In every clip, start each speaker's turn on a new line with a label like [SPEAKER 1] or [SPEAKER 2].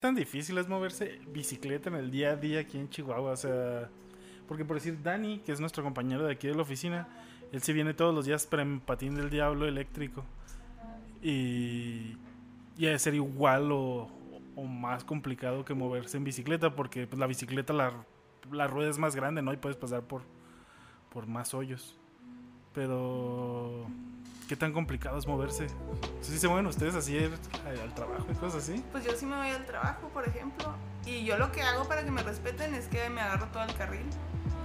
[SPEAKER 1] tan difícil es moverse bicicleta en el día a día aquí en Chihuahua? O sea, porque por decir, Dani, que es nuestro compañero de aquí de la oficina, él se viene todos los días para en patín del diablo eléctrico. Y, y ha ser igual o, o más complicado que moverse en bicicleta, porque pues, la bicicleta, la, la rueda es más grande, ¿no? Y puedes pasar por, por más hoyos. Pero, ¿qué tan complicado es moverse? ¿Sí se mueven ustedes así al, al trabajo y cosas así?
[SPEAKER 2] Pues yo sí me voy al trabajo, por ejemplo. Y yo lo que hago para que me respeten es que me agarro todo el carril.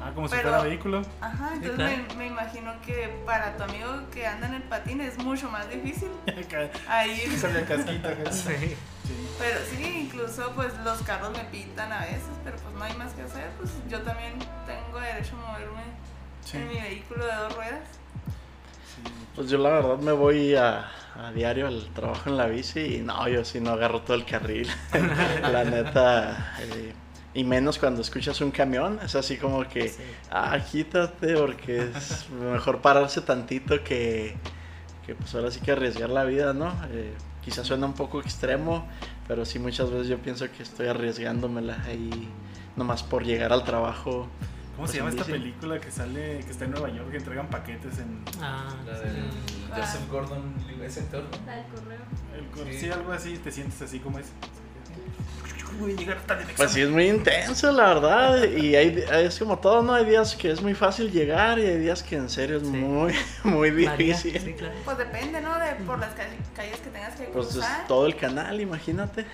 [SPEAKER 1] Ah, como si
[SPEAKER 2] Pero-
[SPEAKER 1] fuera vehículo.
[SPEAKER 2] Ajá, entonces me, me imagino que para tu amigo que anda en el patín es mucho más difícil. Ahí.
[SPEAKER 1] sale el casquito.
[SPEAKER 3] Sí.
[SPEAKER 1] Sí.
[SPEAKER 2] Pero sí, incluso pues los carros me pitan a veces, pero pues no hay más que hacer. Pues yo también tengo derecho a moverme
[SPEAKER 1] Sí,
[SPEAKER 2] en mi vehículo de dos ruedas.
[SPEAKER 4] Pues yo la verdad me voy a, a diario al trabajo en la bici y no, yo sí no agarro todo el carril. la neta. eh, y menos cuando escuchas un camión, es así como que,
[SPEAKER 3] Sí.
[SPEAKER 4] ah, quítate porque es mejor pararse tantito que, que pues ahora sí que arriesgar la vida, ¿no? Eh, quizás suena un poco extremo, pero sí muchas veces yo pienso que estoy arriesgándomela ahí nomás por llegar al trabajo.
[SPEAKER 1] ¿Cómo se llama esta película que sale, que está en Nueva York, que entregan paquetes en
[SPEAKER 3] Ah,
[SPEAKER 5] La
[SPEAKER 3] sí.
[SPEAKER 5] del
[SPEAKER 2] Ah.
[SPEAKER 5] Joseph Gordon, ese actor.
[SPEAKER 6] La del correo.
[SPEAKER 1] el cor-
[SPEAKER 5] Sí.
[SPEAKER 1] sí. algo así, te sientes así como es. Voy a llegar tarde al
[SPEAKER 4] Pues sí, es muy intenso, la verdad. Y hay, es como todo, ¿no? Hay días que es muy fácil llegar y hay días que en serio es
[SPEAKER 3] Sí.
[SPEAKER 4] muy, muy difícil.
[SPEAKER 3] Sí, claro.
[SPEAKER 2] Pues depende, ¿no? De por las ca- calles que tengas que
[SPEAKER 4] Pues es
[SPEAKER 2] cruzar.
[SPEAKER 4] todo el canal, imagínate.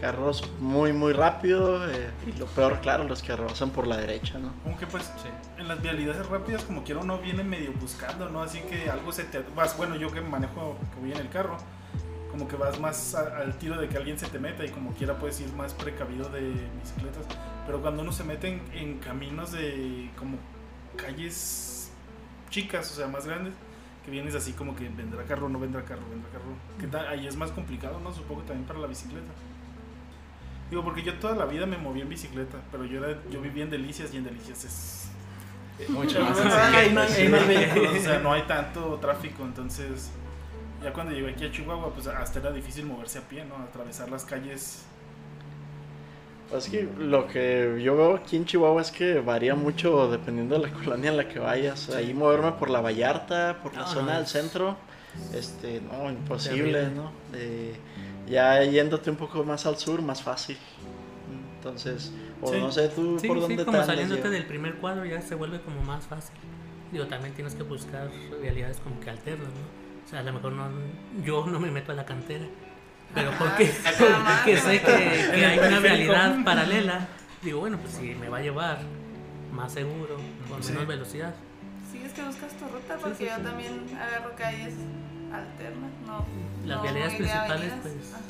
[SPEAKER 4] Carros muy, muy rápido. eh, y lo peor, claro, los que rebasan por la derecha, ¿no?
[SPEAKER 1] Aunque pues
[SPEAKER 5] Sí.
[SPEAKER 1] en las vialidades rápidas como quiera uno viene medio buscando, ¿no? Así que algo se te... Vas, bueno, yo que manejo, que voy en el carro, como que vas más a- al tiro de que alguien se te meta y como quiera puedes ir más precavido de bicicletas. Pero cuando uno se mete en, en caminos de como calles chicas, o sea, más grandes, que vienes así como que vendrá carro, no vendrá carro, vendrá carro. Que ahí es más complicado, ¿no? Supongo que también para la bicicleta. Digo, porque yo toda la vida me moví en bicicleta, pero yo, era, yo vivía en Delicias y en Delicias es
[SPEAKER 5] Mucho más
[SPEAKER 1] Ahí no, hay- ahí no hay
[SPEAKER 3] Sí.
[SPEAKER 1] vehículos, o sea, no hay tanto tráfico, entonces ya cuando llegué aquí a Chihuahua, pues hasta era difícil moverse a pie, ¿no? Atravesar las calles.
[SPEAKER 4] Pues que lo que yo veo aquí en Chihuahua es que varía mucho dependiendo de la colonia en la que vayas. Ahí moverme por la Vallarta, por la
[SPEAKER 3] No,
[SPEAKER 4] zona
[SPEAKER 3] no,
[SPEAKER 4] del centro, este, no, imposible,
[SPEAKER 3] Terrible.
[SPEAKER 4] ¿no? Eh, ya yéndote un poco más al sur, más fácil. Entonces, o
[SPEAKER 1] Sí.
[SPEAKER 4] no sé tú
[SPEAKER 3] Sí,
[SPEAKER 4] por
[SPEAKER 3] sí,
[SPEAKER 4] dónde
[SPEAKER 3] como
[SPEAKER 4] te
[SPEAKER 3] saliéndote del primer cuadro ya se vuelve como más fácil. Digo, también tienes que buscar realidades como que alternas, ¿no? O sea, a lo mejor no, yo no me meto a la cantera, pero porque, porque sé que, que hay una realidad paralela, digo, bueno, pues si me va a llevar más seguro, con
[SPEAKER 1] Sí.
[SPEAKER 3] menos velocidad.
[SPEAKER 2] Sí, es que buscas tu ruta
[SPEAKER 3] Sí,
[SPEAKER 2] porque
[SPEAKER 3] sí,
[SPEAKER 2] yo
[SPEAKER 3] sí.
[SPEAKER 2] también agarro calles alternas, no.
[SPEAKER 3] Las
[SPEAKER 2] no de
[SPEAKER 3] principales,
[SPEAKER 2] avenidas.
[SPEAKER 3] pues.
[SPEAKER 2] Ajá.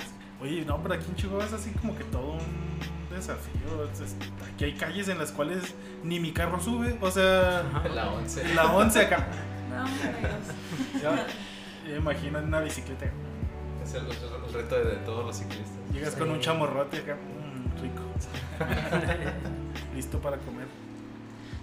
[SPEAKER 1] Oye, no, pero aquí en Chihuahua es así como que todo un desafío. es- es- aquí hay calles en las cuales ni mi carro sube, o sea.
[SPEAKER 5] La 11.
[SPEAKER 1] la 11 acá.
[SPEAKER 2] No, Dios.
[SPEAKER 1] Ya, en una bicicleta.
[SPEAKER 5] Es el, el reto de, de todos los ciclistas.
[SPEAKER 1] Llegas con un chamorrote acá, mm, rico. Listo para comer.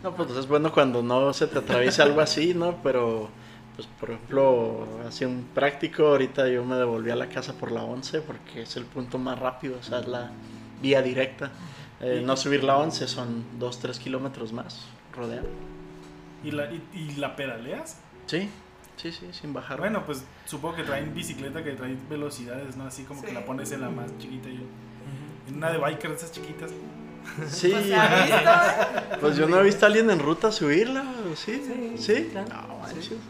[SPEAKER 4] No, pues es bueno cuando no se te atraviesa algo así, ¿no? Pero, pues por ejemplo, así un práctico, ahorita yo me devolví a la casa por la 11 porque es el punto más rápido, o sea, es la vía directa. Eh, no subir la 11 son 2-3 kilómetros más, rodear.
[SPEAKER 1] ¿Y la, y, y la pedaleas?
[SPEAKER 4] Sí, sí, sí, sin bajar.
[SPEAKER 1] Bueno, pues supongo que traen bicicleta que traen velocidades, ¿no? Así como que la pones en la más chiquita y en una de biker de esas chiquitas.
[SPEAKER 4] Sí,
[SPEAKER 2] Pues se ha visto.
[SPEAKER 4] pues yo no he visto a alguien en ruta subirla, ¿sí?
[SPEAKER 3] Sí,
[SPEAKER 4] ¿Sí?
[SPEAKER 3] claro.
[SPEAKER 4] No.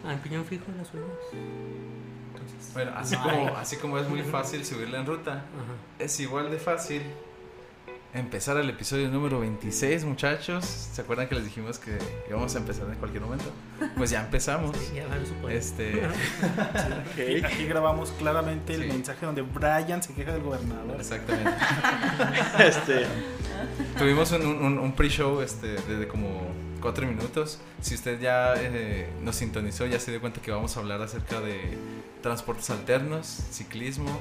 [SPEAKER 3] Ah, en piñón fijo las subes. Entonces,
[SPEAKER 5] Bueno, así
[SPEAKER 3] no
[SPEAKER 5] como,
[SPEAKER 3] hay.
[SPEAKER 5] así como es muy fácil subirla en ruta,
[SPEAKER 3] Ajá.
[SPEAKER 5] es igual de fácil empezar el episodio número 26, muchachos. ¿Se acuerdan que les dijimos que íbamos a empezar en cualquier momento? Pues ya empezamos.
[SPEAKER 3] Sí, ya.
[SPEAKER 5] Este,
[SPEAKER 1] Aquí, grabamos claramente el
[SPEAKER 5] Sí.
[SPEAKER 1] mensaje donde Brian se queja del gobernador.
[SPEAKER 5] exactamente.
[SPEAKER 4] Este,
[SPEAKER 5] Tuvimos un, un- un pre-show este, de como cuatro minutos. Si usted ya eh, nos sintonizó, ya se dio cuenta que vamos a hablar acerca de transportes alternos, ciclismo,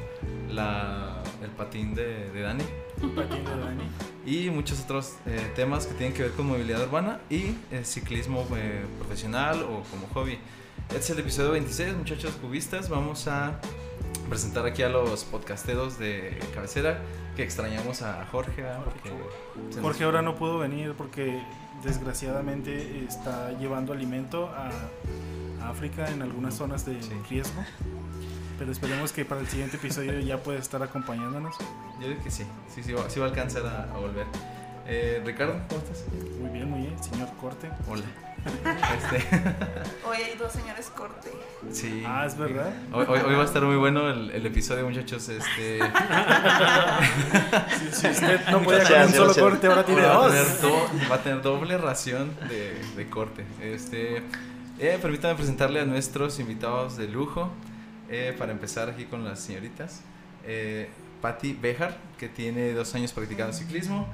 [SPEAKER 5] la, el patín de, de Dani
[SPEAKER 1] Patín de Dani.
[SPEAKER 5] y muchos otros eh, temas que tienen que ver con movilidad urbana y eh, ciclismo eh, profesional o como hobby. Este es el episodio 26, muchachos cubistas. Vamos a presentar aquí a los podcasteros de cabecera que extrañamos a Jorge. Porque
[SPEAKER 1] Jorge ahora no pudo venir porque desgraciadamente está llevando alimento a, a África en algunas zonas de
[SPEAKER 5] Sí.
[SPEAKER 1] riesgo. Pero esperemos que para el siguiente episodio ya pueda estar acompañándonos.
[SPEAKER 5] Yo digo que sí, sí, sí, va, sí va a alcanzar a, a volver. Eh, Ricardo, ¿cómo estás?
[SPEAKER 1] Muy bien, muy bien, señor Corte.
[SPEAKER 5] Hola. Este,
[SPEAKER 2] Hoy hay dos señores corte.
[SPEAKER 5] sí.
[SPEAKER 1] Ah, es verdad.
[SPEAKER 5] Hoy, hoy- hoy va a estar muy bueno el, el episodio, muchachos. Este,
[SPEAKER 1] Si, si usted no podía con un solo
[SPEAKER 4] gracias.
[SPEAKER 1] corte, ahora tiene
[SPEAKER 5] va, a
[SPEAKER 1] dos.
[SPEAKER 5] tener do- va a tener doble ración de, de corte. Este, eh, permítanme presentarle a nuestros invitados de lujo. Eh, para empezar aquí con las señoritas. Eh, Patti Bejar, que tiene dos años practicando ciclismo.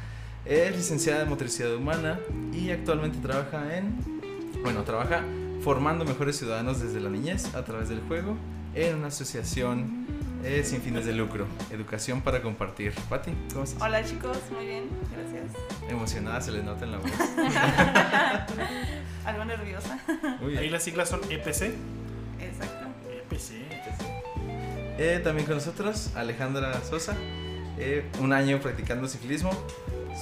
[SPEAKER 5] Es licenciada en motricidad humana y actualmente trabaja en. Bueno, trabaja formando mejores ciudadanos desde la niñez a través del juego en una asociación eh, sin fines de lucro. Educación para compartir. Patti, ¿cómo estás?
[SPEAKER 2] Hola chicos, muy bien, gracias.
[SPEAKER 5] Emocionada se le nota en la voz.
[SPEAKER 2] Algo nerviosa.
[SPEAKER 5] Muy
[SPEAKER 1] Ahí las siglas son EPC.
[SPEAKER 2] Exacto.
[SPEAKER 1] EPC.
[SPEAKER 5] Eh, también con nosotros Alejandra Sosa. Eh, un año practicando ciclismo.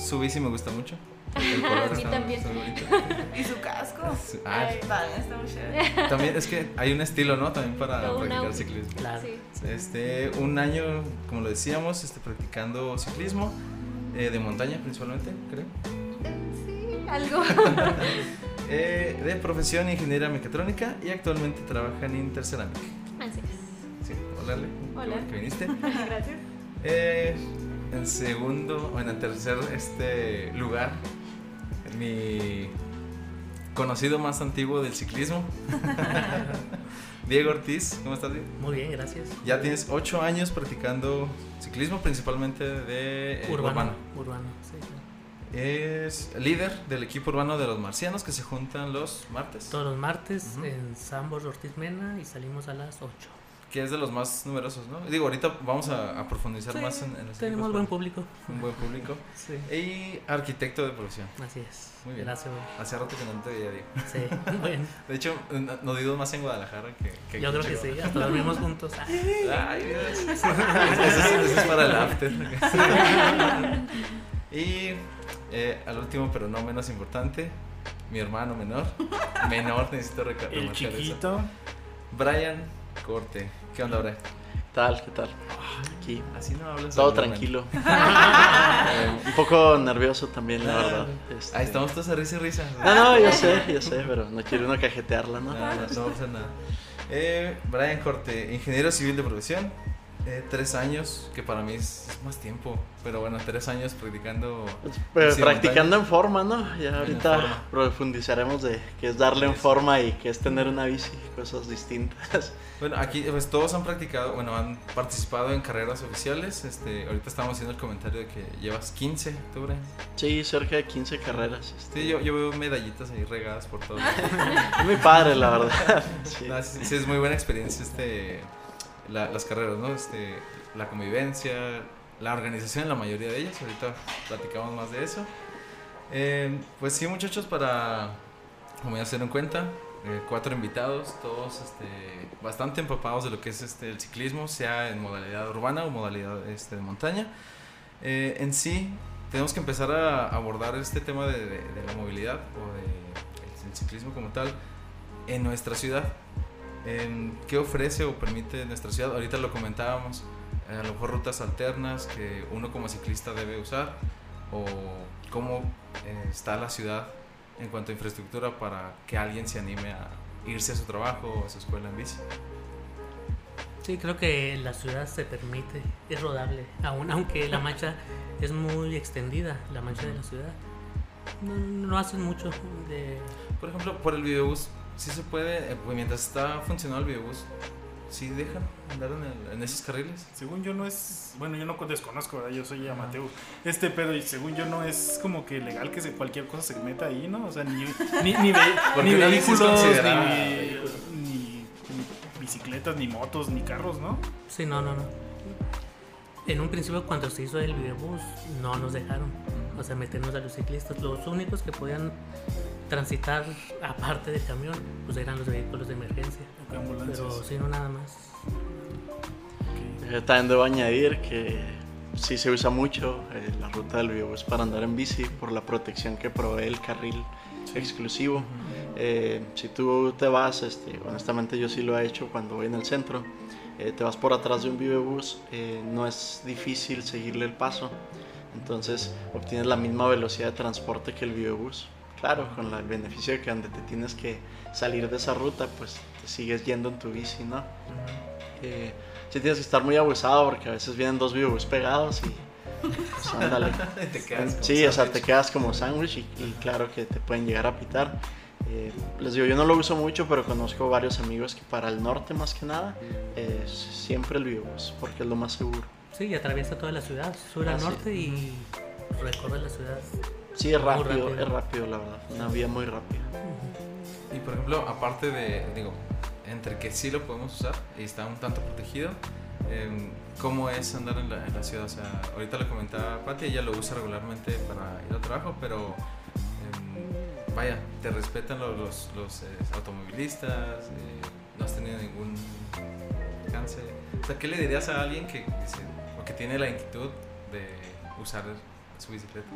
[SPEAKER 5] Su bici me gusta mucho. El color
[SPEAKER 6] A mí
[SPEAKER 5] está,
[SPEAKER 6] también.
[SPEAKER 5] muy.
[SPEAKER 2] ¿Y su casco?
[SPEAKER 5] Ah,
[SPEAKER 6] Ay.
[SPEAKER 2] También está muy chévere.
[SPEAKER 5] también es que hay un estilo, ¿no? También para
[SPEAKER 6] Todo
[SPEAKER 5] practicar ciclismo.
[SPEAKER 3] Claro.
[SPEAKER 6] Sí.
[SPEAKER 5] Este, un año, como lo decíamos, este, practicando ciclismo eh, de montaña principalmente, creo.
[SPEAKER 6] Sí, algo.
[SPEAKER 5] Eh, de profesión ingeniera mecatrónica y actualmente trabaja en Interceramic.
[SPEAKER 6] Así es.
[SPEAKER 5] Sí, hola, Ale. Qué
[SPEAKER 6] Hola.
[SPEAKER 5] bueno que viniste.
[SPEAKER 6] Gracias.
[SPEAKER 5] Eh, en segundo, o en el tercer este lugar, mi conocido más antiguo del ciclismo, Diego Ortiz. ¿Cómo estás, Diego?
[SPEAKER 3] Muy bien, gracias.
[SPEAKER 5] Ya tienes ocho años practicando ciclismo, principalmente de eh, urbano.
[SPEAKER 3] urbano. Urbano, sí. claro.
[SPEAKER 5] Es líder del equipo urbano de los marcianos que se juntan los martes,
[SPEAKER 3] Todos los martes en Sambor Ortiz Mena y salimos a las 8.
[SPEAKER 5] Que es de los más numerosos, ¿no? Digo, ahorita vamos a, a profundizar
[SPEAKER 3] Sí,
[SPEAKER 5] más en, en los
[SPEAKER 3] Tenemos buen público.
[SPEAKER 5] un buen público.
[SPEAKER 3] Sí.
[SPEAKER 5] Y arquitecto de profesión.
[SPEAKER 3] Así es.
[SPEAKER 5] Muy bien.
[SPEAKER 3] Gracias. güey.
[SPEAKER 5] Hace rato que no te veía, Diego.
[SPEAKER 3] Sí, bueno.
[SPEAKER 5] De hecho, no- nos vimos más en Guadalajara que, que
[SPEAKER 3] Yo creo que sí, hasta dormimos juntos.
[SPEAKER 5] Ay, Dios. Eso, es, eso es para el after. y eh, al último, pero no menos importante, mi hermano menor. Menor, necesito reca-
[SPEAKER 1] El
[SPEAKER 5] remarcar eso.
[SPEAKER 1] chiquito.
[SPEAKER 5] Brian Corte. ¿Qué onda, Brian?
[SPEAKER 4] ¿Qué tal? ¿Qué tal? Aquí.
[SPEAKER 5] Así no hablas.
[SPEAKER 4] Todo tranquilo. Eh, un poco nervioso también, la verdad. Este-
[SPEAKER 5] Ahí estamos todos a risa y risa.
[SPEAKER 4] No, no, yo sé, yo sé, pero no quiero uno cajetearla, ¿no?
[SPEAKER 5] No, no, no va a pasar nada. Eh, Brian Corte, ingeniero civil de profesión. Eh, tres años, que para mí es, es más tiempo. Pero bueno, tres años practicando.
[SPEAKER 4] Pues,
[SPEAKER 5] Sí,
[SPEAKER 4] practicando en forma, ¿no? Ya
[SPEAKER 5] En
[SPEAKER 4] ahorita
[SPEAKER 5] forma.
[SPEAKER 4] profundizaremos de qué es darle en
[SPEAKER 5] Sí.
[SPEAKER 4] forma y qué es tener una bici, cosas distintas.
[SPEAKER 5] Bueno, aquí pues todos han practicado, bueno, han participado en carreras oficiales. Este, ahorita estábamos haciendo el comentario de que llevas 15, ¿tú, Brian?
[SPEAKER 4] Sí, cerca de 15 carreras. este.
[SPEAKER 5] Sí, yo, yo veo medallitas ahí regadas por todo.
[SPEAKER 4] Es muy padre, la verdad. Sí.
[SPEAKER 5] No, sí, sí, es muy buena experiencia este, la- las carreras, ¿no? Este, la convivencia, la organización la mayoría de ellas. Ahorita platicamos más de eso. Eh, pues sí, muchachos, para, como ya se dieron cuenta, eh, cuatro invitados, todos este, bastante empapados de lo que es este, el ciclismo, sea en modalidad urbana o modalidad este, de montaña. Eh, en sí, tenemos que empezar a abordar este tema de, de- de la movilidad o de el ciclismo como tal en nuestra ciudad. En ¿Qué ofrece o permite nuestra ciudad? Ahorita lo comentábamos, eh, a lo mejor rutas alternas que uno como ciclista debe usar o cómo eh, está la ciudad en cuanto a infraestructura para que alguien se anime a irse a su trabajo o a su escuela en bici.
[SPEAKER 3] Sí, creo que la ciudad se permite, es rodable, aún aunque la mancha es muy extendida, la mancha de la ciudad. No, no hacen mucho de...
[SPEAKER 5] Por ejemplo, por el videobús, sí se puede, eh, pues, mientras está funcionando el videobús, sí dejan andar en, el- en esos carriles.
[SPEAKER 1] Según yo no es, bueno, yo no desconozco, ¿verdad? Yo soy amateur. Este, pero y según yo no es como que legal que se, cualquier cosa se meta ahí, ¿no? O sea, ni, ni, ni, ve- ni vehículos, ni- ni bicicletas, ni motos, ni carros, ¿no?
[SPEAKER 3] Sí, no, no, no. En un principio cuando se hizo el videobús no nos dejaron, o sea, meternos a los ciclistas. Los únicos que podían transitar aparte del camión, pues eran los vehículos de emergencia. Pero sí, no nada más.
[SPEAKER 1] Ok.
[SPEAKER 4] Eh, también debo añadir que sí se usa mucho eh, la ruta del biobús para andar en bici por la protección que provee el carril exclusivo. Eh, si tú te vas, este, honestamente yo sí lo he hecho cuando voy en el centro, eh, te vas por atrás de un biobús, eh, no es difícil seguirle el paso, entonces obtienes la misma velocidad de transporte que el biobús. Claro, con el beneficio de que donde te tienes que salir de esa ruta, pues te sigues yendo en tu bici, ¿no? Eh, sí tienes que estar muy abusado porque a veces vienen dos biobús pegados y pues ándale.
[SPEAKER 5] Te quedas como
[SPEAKER 4] Sí, o sea, te quedas como sándwich y, y claro que te pueden llegar a pitar. Eh, les digo, yo no lo uso mucho, pero conozco varios amigos que para el norte más que nada, eh, siempre el biobús, porque es lo más seguro.
[SPEAKER 3] Sí, y atraviesa toda la ciudad, sur a
[SPEAKER 4] Ah, sí.
[SPEAKER 3] norte y recorre la ciudad.
[SPEAKER 4] Sí, es rápido,
[SPEAKER 3] rápido.
[SPEAKER 4] es rápido la verdad, una vía muy rápida.
[SPEAKER 5] Y por ejemplo, aparte de, digo, entre que sí lo podemos usar y está un tanto protegido, em, ¿cómo es andar en la, en la ciudad? O sea, ahorita le comentaba Pati, ella lo usa regularmente para ir al trabajo, pero em, vaya, te respetan los, los, los, eh, automovilistas, eh, no has tenido ningún alcance. O sea, ¿qué le dirías a alguien que, dice, o que tiene la inquietud de usar su bicicleta?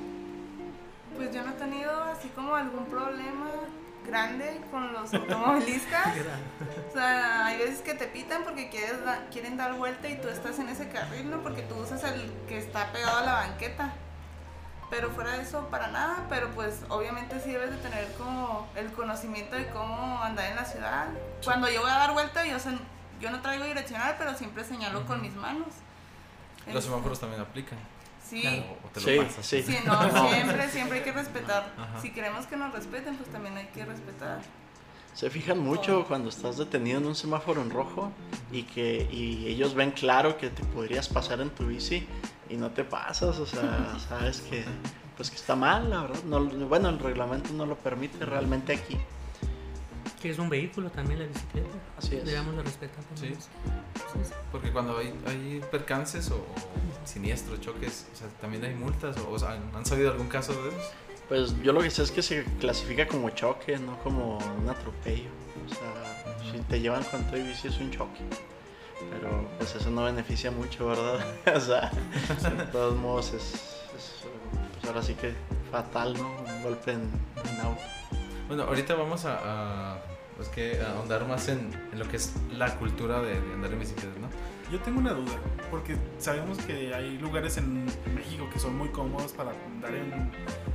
[SPEAKER 2] Pues yo no he tenido así como algún problema grande con los automovilistas. O sea, hay veces que te pitan porque quieres da- quieren dar vuelta y tú estás en ese carril, ¿no? Porque tú usas el que está pegado a la banqueta. Pero fuera de eso, para nada. Pero pues obviamente sí debes de tener como el conocimiento de cómo andar en la ciudad. Cuando yo voy a dar vuelta, yo, yo no traigo direccional, pero siempre señalo con mis manos.
[SPEAKER 5] Los semáforos también aplican.
[SPEAKER 2] Sí.
[SPEAKER 5] O, o te
[SPEAKER 4] Sí,
[SPEAKER 5] lo pasas.
[SPEAKER 4] sí.
[SPEAKER 2] Sí, no, siempre, siempre hay que respetar.
[SPEAKER 5] Ajá.
[SPEAKER 2] Si queremos que nos respeten, pues también hay que respetar.
[SPEAKER 4] Se fijan mucho cuando estás detenido en un semáforo en rojo y que y ellos ven claro que te podrías pasar en tu bici y no te pasas, o sea, sabes que pues que está mal, la verdad. No, bueno, el reglamento no lo permite realmente aquí.
[SPEAKER 3] Que es un vehículo también la bicicleta.
[SPEAKER 4] Así es.
[SPEAKER 3] Debemos de respetar también
[SPEAKER 5] Sí.
[SPEAKER 3] eso. Sí, sí.
[SPEAKER 5] Porque cuando hay, hay percances o, o siniestros, choques, o sea, también hay multas o, o sea, ¿han, sabido algún caso de esos?
[SPEAKER 4] Pues yo lo que sé es que se clasifica como choque, no como un atropello. O sea, si te llevan con tu bici es un choque. Pero pues eso no beneficia mucho, ¿verdad? o sea, de todos modos es, es, pues ahora sí que fatal, ¿no? Un golpe en, en auto.
[SPEAKER 5] Bueno, ahorita vamos a, a, pues que ahondar más en, en lo que es la cultura de, de andar en bicicleta, ¿no?
[SPEAKER 1] Yo tengo una duda, porque sabemos que hay lugares en México que son muy cómodos para andar en,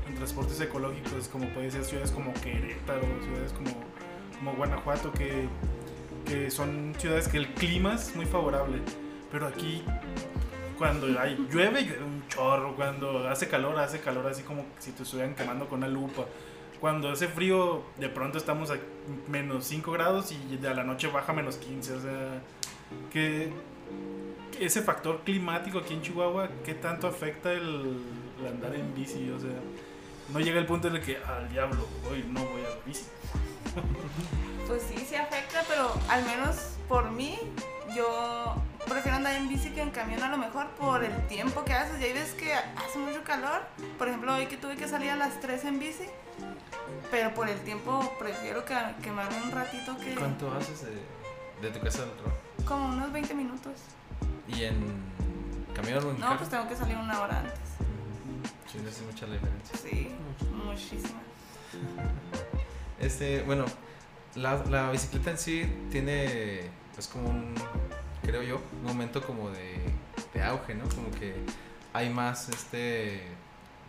[SPEAKER 1] en transportes ecológicos, como puede ser ciudades como Querétaro, ciudades como, como Guanajuato, que, que son ciudades que el clima es muy favorable. Pero aquí, cuando hay, llueve, llueve un chorro, cuando hace calor, hace calor así como si te estuvieran quemando con una lupa. Cuando hace frío, de pronto estamos a menos 5 grados y de a la noche baja menos 15. O sea, que ese factor climático aquí en Chihuahua, ¿qué tanto afecta el, el andar en bici? O sea, no llega el punto en el que al diablo, hoy no voy a la bici.
[SPEAKER 2] Pues sí, sí afecta, pero al menos por mí, yo prefiero andar en bici que en camión a lo mejor por el tiempo que haces. Y hay veces que hace mucho calor. Por ejemplo, hoy que tuve que salir a las 3 en bici. Pero por el tiempo prefiero que quemarme un ratito que...
[SPEAKER 5] ¿Cuánto haces de, de tu casa al trabajo?
[SPEAKER 2] Como unos 20 minutos.
[SPEAKER 5] ¿Y en camión o en
[SPEAKER 2] No,
[SPEAKER 5] carro?
[SPEAKER 2] pues tengo que salir una hora antes.
[SPEAKER 5] Sí, hace mucha la diferencia.
[SPEAKER 2] Sí, muchísima.
[SPEAKER 5] Este, bueno, la, la bicicleta en sí tiene, pues como un, creo yo, un momento como de, de auge, ¿no? Como que hay más, este,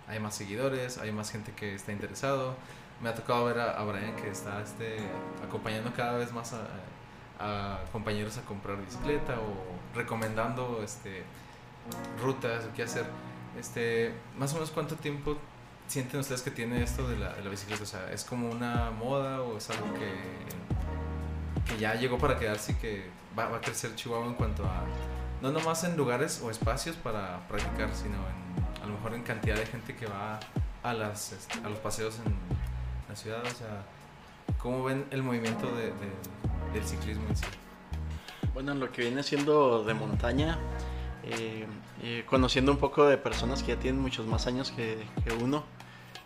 [SPEAKER 5] hay más seguidores, hay más gente que está interesado. Me ha tocado ver a, a Brian que está, este, acompañando cada vez más a, a compañeros a comprar bicicleta o recomendando, este, rutas o qué hacer. Este, más o menos cuánto tiempo sienten ustedes que tiene esto de la, de la bicicleta? O sea, ¿es como una moda o es algo que, que ya llegó para quedarse y que va, va a crecer Chihuahua en cuanto a, no nomás en lugares o espacios para practicar, sino en, a lo mejor en cantidad de gente que va a, las, este, a los paseos en ciudad? O sea, ¿cómo ven el movimiento de- de- del ciclismo en sí?
[SPEAKER 4] Bueno, en lo que viene siendo de montaña, eh, eh, conociendo un poco de personas que ya tienen muchos más años que, que uno,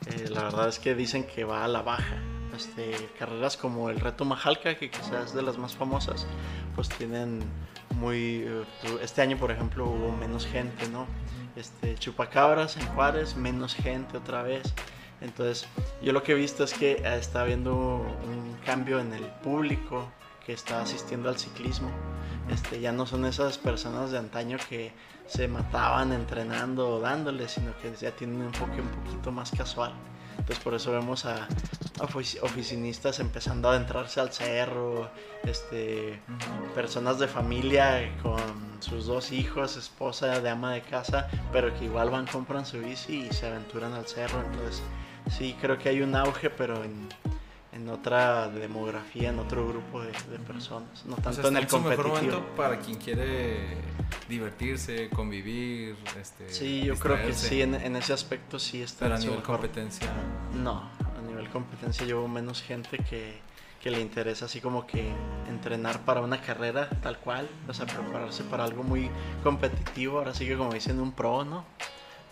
[SPEAKER 4] eh, la verdad es que dicen que va a la baja. Este, carreras como el Reto Majalca, que quizás es de las más famosas, pues tienen muy... eh, Este año, por ejemplo, hubo menos gente, ¿no? Este, Chupacabras en Juárez, menos gente otra vez. Entonces, yo lo que he visto es que eh, está habiendo un cambio en el público que está asistiendo al ciclismo. Este, ya no son esas personas de antaño que se mataban entrenando o dándole, sino que ya tienen un enfoque un poquito más casual. Entonces por eso vemos a, a ofici- oficinistas empezando a adentrarse al cerro, este, personas de familia con sus dos hijos, esposa de ama de casa, pero que igual van, compran su bici y se aventuran al cerro. Entonces sí, creo que hay un auge, pero en, en otra demografía, en otro grupo de, de personas, no
[SPEAKER 5] O sea,
[SPEAKER 4] tanto en el
[SPEAKER 5] su mejor
[SPEAKER 4] competitivo.
[SPEAKER 5] momento para quien quiere divertirse, convivir, este,
[SPEAKER 4] Sí, yo creo que sí, en, en ese aspecto sí está
[SPEAKER 5] Pero a nivel
[SPEAKER 4] mejor-
[SPEAKER 5] competencia.
[SPEAKER 4] No, a nivel competencia llevo menos gente que, que le interesa así como que entrenar para una carrera tal cual, o sea, prepararse para algo muy competitivo, ahora sí que como dicen un pro, ¿no?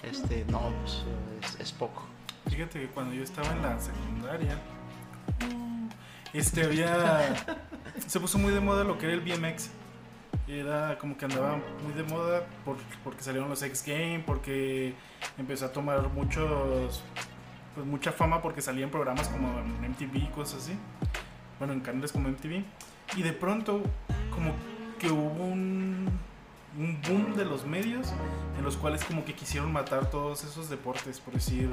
[SPEAKER 4] Este, no, pues es, es poco.
[SPEAKER 1] Fíjate que cuando yo estaba en la secundaria, este había. Se puso muy de moda lo que era el BMX. Era como que andaba muy de moda por- porque salieron los X Games, porque empezó a tomar muchos. Pues mucha fama porque salía en programas como MTV y cosas así. Bueno, en canales como MTV. Y de pronto, como que hubo un, un boom de los medios en los cuales como que quisieron matar todos esos deportes, por decir,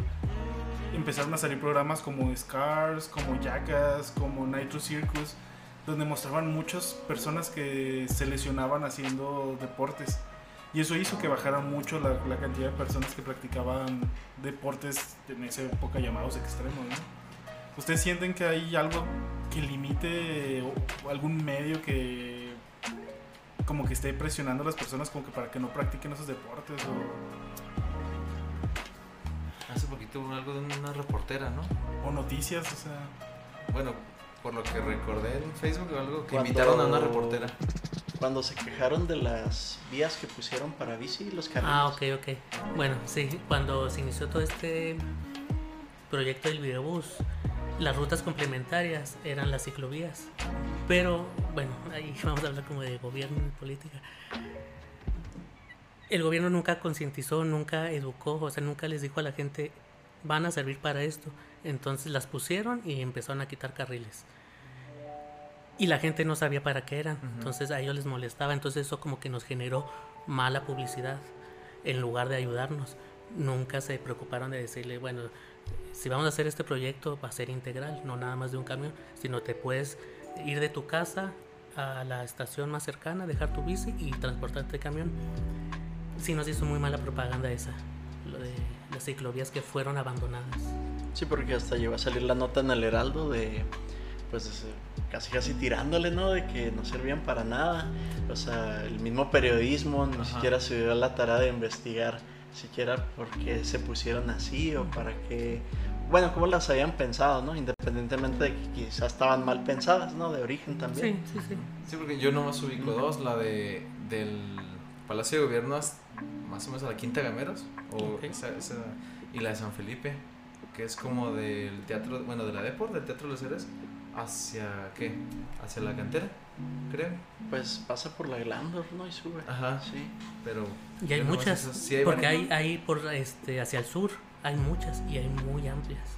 [SPEAKER 1] empezaron a salir programas como Scars, como Jackass, como Nitro Circus, donde mostraban muchas personas que se lesionaban haciendo deportes. Y eso hizo que bajara mucho la, cantidad de personas que practicaban deportes en esa época llamados extremos. ¿no? ¿Ustedes sienten que hay algo que limite algún medio que como que esté presionando a las personas como que para que no practiquen esos deportes o,
[SPEAKER 5] Hace poquito hubo algo de una reportera, ¿no?
[SPEAKER 1] o noticias? O sea,
[SPEAKER 5] Bueno, por lo que recordé en Facebook o algo, que
[SPEAKER 4] Cuando-
[SPEAKER 5] invitaron a una reportera.
[SPEAKER 4] Cuando se quejaron de las vías que pusieron para bici, los carriles.
[SPEAKER 3] Ah, ok, ok. Bueno, sí, cuando se inició todo este proyecto del videobús, las rutas complementarias eran las ciclovías. Pero, bueno, ahí vamos a hablar como de gobierno y política. El gobierno nunca concientizó, nunca educó, o sea, nunca les dijo a la gente, van a servir para esto. Entonces las pusieron y empezaron a quitar carriles. Y la gente no sabía para qué eran, entonces a ellos les molestaba, entonces eso como que nos generó mala publicidad en lugar de ayudarnos. Nunca se preocuparon de decirle, bueno, si vamos a hacer este proyecto va a ser integral, no nada más de un camión, sino te puedes ir de tu casa a la estación más cercana, dejar tu bici y transportarte en camión. Sí nos hizo muy mala propaganda esa, lo de las ciclovías que fueron abandonadas.
[SPEAKER 4] Sí, porque hasta llegó a salir la nota en el Heraldo de, pues, casi casi tirándole, ¿no? De que no servían para nada. O sea, el mismo periodismo ni
[SPEAKER 5] Ajá.
[SPEAKER 4] siquiera se dio la tarea de investigar siquiera por qué se pusieron así o para qué... Bueno, cómo las habían pensado, ¿no? Independientemente de que quizás estaban mal pensadas, ¿no? De origen también.
[SPEAKER 3] Sí, sí, sí.
[SPEAKER 5] Sí, porque yo nomás ubico dos, la de del Palacio de Gobierno más o menos a la Quinta Gameros, o esa, esa- y la de San Felipe, que es como del teatro, bueno, de la Depor, del Teatro de los Héroes, hacia, ¿qué? Hacia la cantera, creo.
[SPEAKER 4] Pues pasa por la Glandor, ¿no? Y sube.
[SPEAKER 5] Ajá,
[SPEAKER 4] Sí.
[SPEAKER 5] pero...
[SPEAKER 3] Y hay muchas,
[SPEAKER 5] sí hay
[SPEAKER 3] porque hay,
[SPEAKER 5] varias,
[SPEAKER 3] hay por este hacia el sur, hay muchas y hay muy amplias.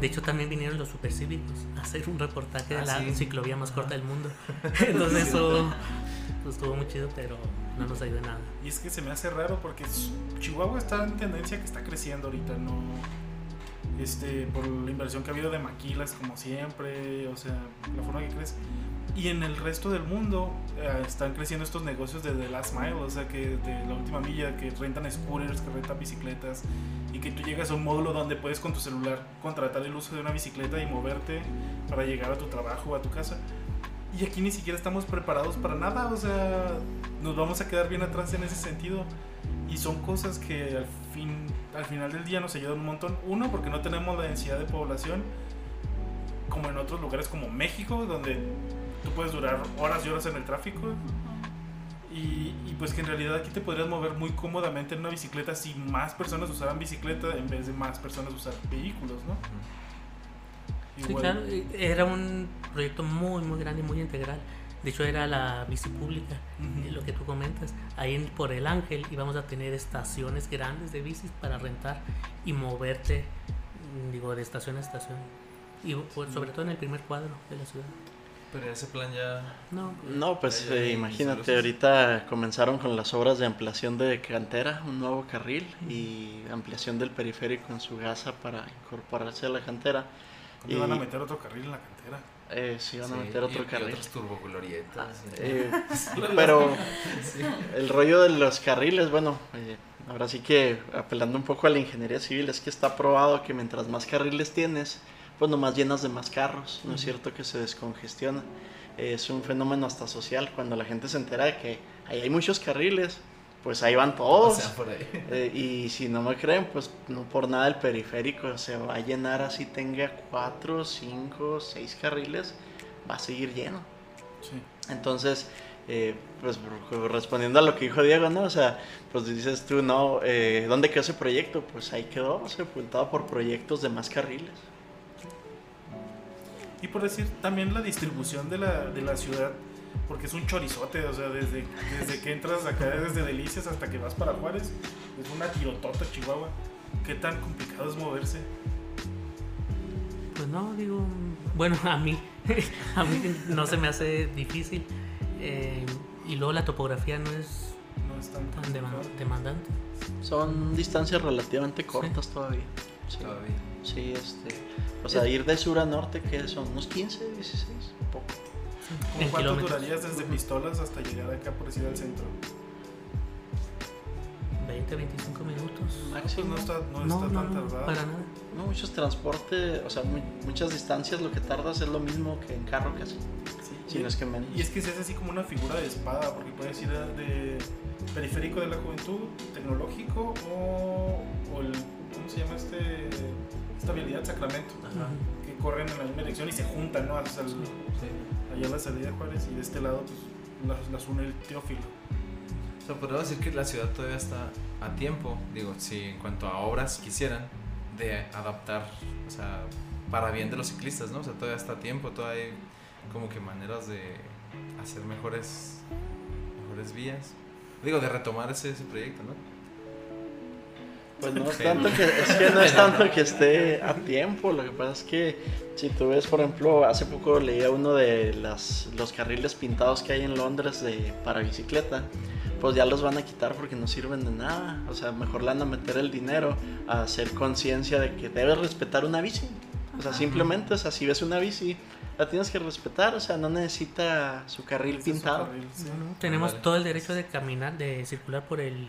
[SPEAKER 3] De hecho también vinieron los supercívicos a hacer un reportaje
[SPEAKER 5] Ah,
[SPEAKER 3] de la
[SPEAKER 5] sí.
[SPEAKER 3] ciclovía más corta del mundo. Entonces eso pues, estuvo muy chido, pero no nos ayudó en nada.
[SPEAKER 1] Y es que se me hace raro porque Chihuahua está en tendencia que está creciendo ahorita, ¿no? Este, por la inversión que ha habido de maquilas, como siempre, o sea, la forma que crece. Y en el resto del mundo eh, están creciendo estos negocios de The Last Mile, o sea, que de la última milla, que rentan scooters, que rentan bicicletas, y que tú llegas a un módulo donde puedes con tu celular contratar el uso de una bicicleta y moverte para llegar a tu trabajo o a tu casa. Y aquí ni siquiera estamos preparados para nada, o sea, nos vamos a quedar bien atrás en ese sentido. Y son cosas que al, fin, al final del día nos ayudan un montón. Uno, porque no tenemos la densidad de población como en otros lugares como México, donde tú puedes durar horas y horas en el tráfico. Y, y pues que en realidad aquí te podrías mover muy cómodamente en una bicicleta si más personas usaran bicicleta en vez de más personas usar vehículos, ¿no?
[SPEAKER 3] Sí,
[SPEAKER 1] Igual-
[SPEAKER 3] claro, era un proyecto muy, muy grande y muy integral. De hecho, era la bici pública,
[SPEAKER 1] Ujú.
[SPEAKER 3] eh, lo que tú comentas. Ahí en- por el Ángel íbamos a tener estaciones grandes de bicis para rentar y moverte, digo, de estación a estación. Y pues, sobre todo en el primer cuadro de la ciudad.
[SPEAKER 5] Pero ese plan ya.
[SPEAKER 3] No,
[SPEAKER 4] No, pues
[SPEAKER 5] Ya,
[SPEAKER 4] eh,
[SPEAKER 5] ya,
[SPEAKER 4] imagínate, ahorita comenzaron con las obras de ampliación de cantera, un nuevo carril y ampliación del periférico en su gasa para incorporarse a la cantera.
[SPEAKER 1] ¿Dónde
[SPEAKER 4] Y
[SPEAKER 1] van a meter otro carril en la cantera?
[SPEAKER 4] eh, sí van a
[SPEAKER 5] Sí,
[SPEAKER 4] meter otro
[SPEAKER 5] y- y
[SPEAKER 4] carril.
[SPEAKER 5] otras turboglorietas. y-
[SPEAKER 4] Eh, pero el rollo de los carriles, bueno, eh, ahora sí que apelando un poco a la ingeniería civil, es que está probado que mientras más carriles tienes, pues nomás llenas de más carros, no es cierto que se descongestiona. Es un fenómeno hasta social, cuando la gente se entera de que ahí hay muchos carriles, pues ahí van
[SPEAKER 5] O
[SPEAKER 4] todos.
[SPEAKER 5] sea, por ahí.
[SPEAKER 4] Eh, y si no me creen, pues no por nada el periférico se va a llenar así tenga cuatro, cinco, seis carriles, va a seguir lleno.
[SPEAKER 1] Sí.
[SPEAKER 4] Entonces, eh, pues respondiendo a lo que dijo Diego, ¿no? O sea, pues dices tú, no, eh, ¿dónde quedó ese proyecto? Pues ahí quedó sepultado por proyectos de más carriles.
[SPEAKER 1] Y por decir también la distribución de la, de la ciudad, porque es un chorizote, o sea, desde, desde que entras acá, desde Delicias hasta que vas para Juárez, es una tirotota Chihuahua. ¿Qué tan complicado es moverse?
[SPEAKER 3] pues no, digo, bueno, a mí, a mí no se me hace difícil. eh, y luego la topografía no es
[SPEAKER 1] No es tan
[SPEAKER 3] demandante.
[SPEAKER 4] Son distancias relativamente cortas todavía. Sí,
[SPEAKER 5] Todavía.
[SPEAKER 4] sí, este, o sea, ir de sur a norte, que son unos 15, 16, un poco.
[SPEAKER 1] ¿Cómo
[SPEAKER 3] en
[SPEAKER 1] ¿Cuánto
[SPEAKER 3] kilómetros.
[SPEAKER 1] durarías desde Pistolas hasta llegar acá por decir al centro?
[SPEAKER 3] 20, 25 minutos.
[SPEAKER 1] Pues
[SPEAKER 4] Máximo.
[SPEAKER 1] no está, no,
[SPEAKER 3] No,
[SPEAKER 1] está
[SPEAKER 3] no,
[SPEAKER 1] tan
[SPEAKER 3] no,
[SPEAKER 1] tardado.
[SPEAKER 3] para nada.
[SPEAKER 4] No, muchos transportes, o sea, muy- muchas distancias lo que tardas es lo mismo que en carro casi,
[SPEAKER 1] Sí,
[SPEAKER 4] si no es que menos.
[SPEAKER 1] Y es que se hace así como una figura de espada, porque puedes ir a- de periférico de la juventud, tecnológico o, o el, ¿cómo se llama este? Esta vialidad Sacramento,
[SPEAKER 3] Ujú.
[SPEAKER 1] que corren en la misma dirección y se juntan, ¿no? Hasta el-
[SPEAKER 5] Sí.
[SPEAKER 1] allá la salida de Juárez y de este lado pues las, las une el Teófilo.
[SPEAKER 5] O sea, podríamos decir que la ciudad todavía está a tiempo, digo, si en cuanto a obras quisieran, de adaptar, o sea, para bien de los ciclistas, ¿no? O sea, todavía está a tiempo, todavía hay como que maneras de hacer mejores, mejores vías. Digo, de retomar ese, ese proyecto, ¿no?
[SPEAKER 4] Pues no es tanto que, es que no es tanto que esté a tiempo, lo que pasa es que si tú ves, por ejemplo, hace poco leía uno de las, los carriles pintados que hay en Londres de, para bicicleta, pues ya los van a quitar porque no sirven de nada, o sea, mejor le van a meter el dinero a hacer conciencia de que debes respetar una bici, o sea, simplemente, o sea, si ves una bici, la tienes que respetar, o sea, no necesita su carril
[SPEAKER 1] es su
[SPEAKER 4] pintado.
[SPEAKER 1] carril, sí.
[SPEAKER 3] No, no, Tenemos
[SPEAKER 5] Vale.
[SPEAKER 3] todo el derecho de caminar, de circular por el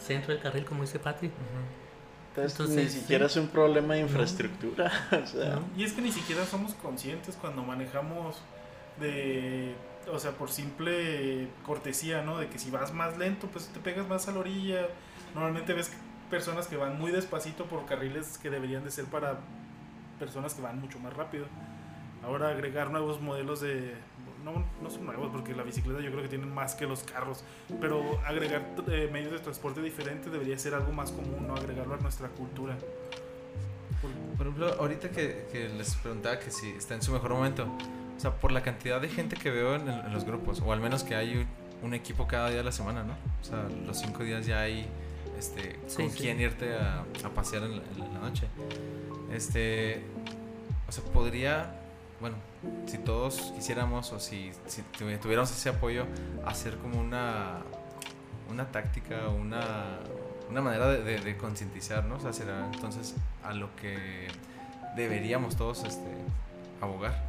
[SPEAKER 3] centro del carril, como dice Patri.
[SPEAKER 4] Entonces,
[SPEAKER 3] Entonces,
[SPEAKER 4] ni siquiera
[SPEAKER 3] sí.
[SPEAKER 4] es un problema de infraestructura, o sea...
[SPEAKER 3] ¿no?
[SPEAKER 1] Y es que ni siquiera somos conscientes cuando manejamos de, o sea, por simple cortesía, ¿no? De que si vas más lento, pues te pegas más a la orilla. Normalmente ves personas que van muy despacito por carriles que deberían de ser para personas que van mucho más rápido. Ahora agregar nuevos modelos de, no, no son nuevos porque la bicicleta yo creo que tienen más que los carros, pero agregar eh, medios de transporte diferentes debería ser algo más común, ¿no? Agregarlo a nuestra cultura. Por-
[SPEAKER 5] Por ejemplo, ahorita que, que les preguntaba que si está en su mejor momento, o sea, por la cantidad de gente que veo en, el- en los grupos, o al menos que hay un, un equipo cada día de la semana, ¿no? O sea, los cinco días ya hay este,
[SPEAKER 3] Sí,
[SPEAKER 5] con
[SPEAKER 3] sí.
[SPEAKER 5] quién irte a, a pasear en la, en la noche. Este, o sea, podría, bueno, si todos quisiéramos o si, si tuvi- tuviéramos ese apoyo, hacer como una, una táctica, una, una manera de, de- de concientizar, ¿no? O sea, será entonces a lo que deberíamos todos este, abogar.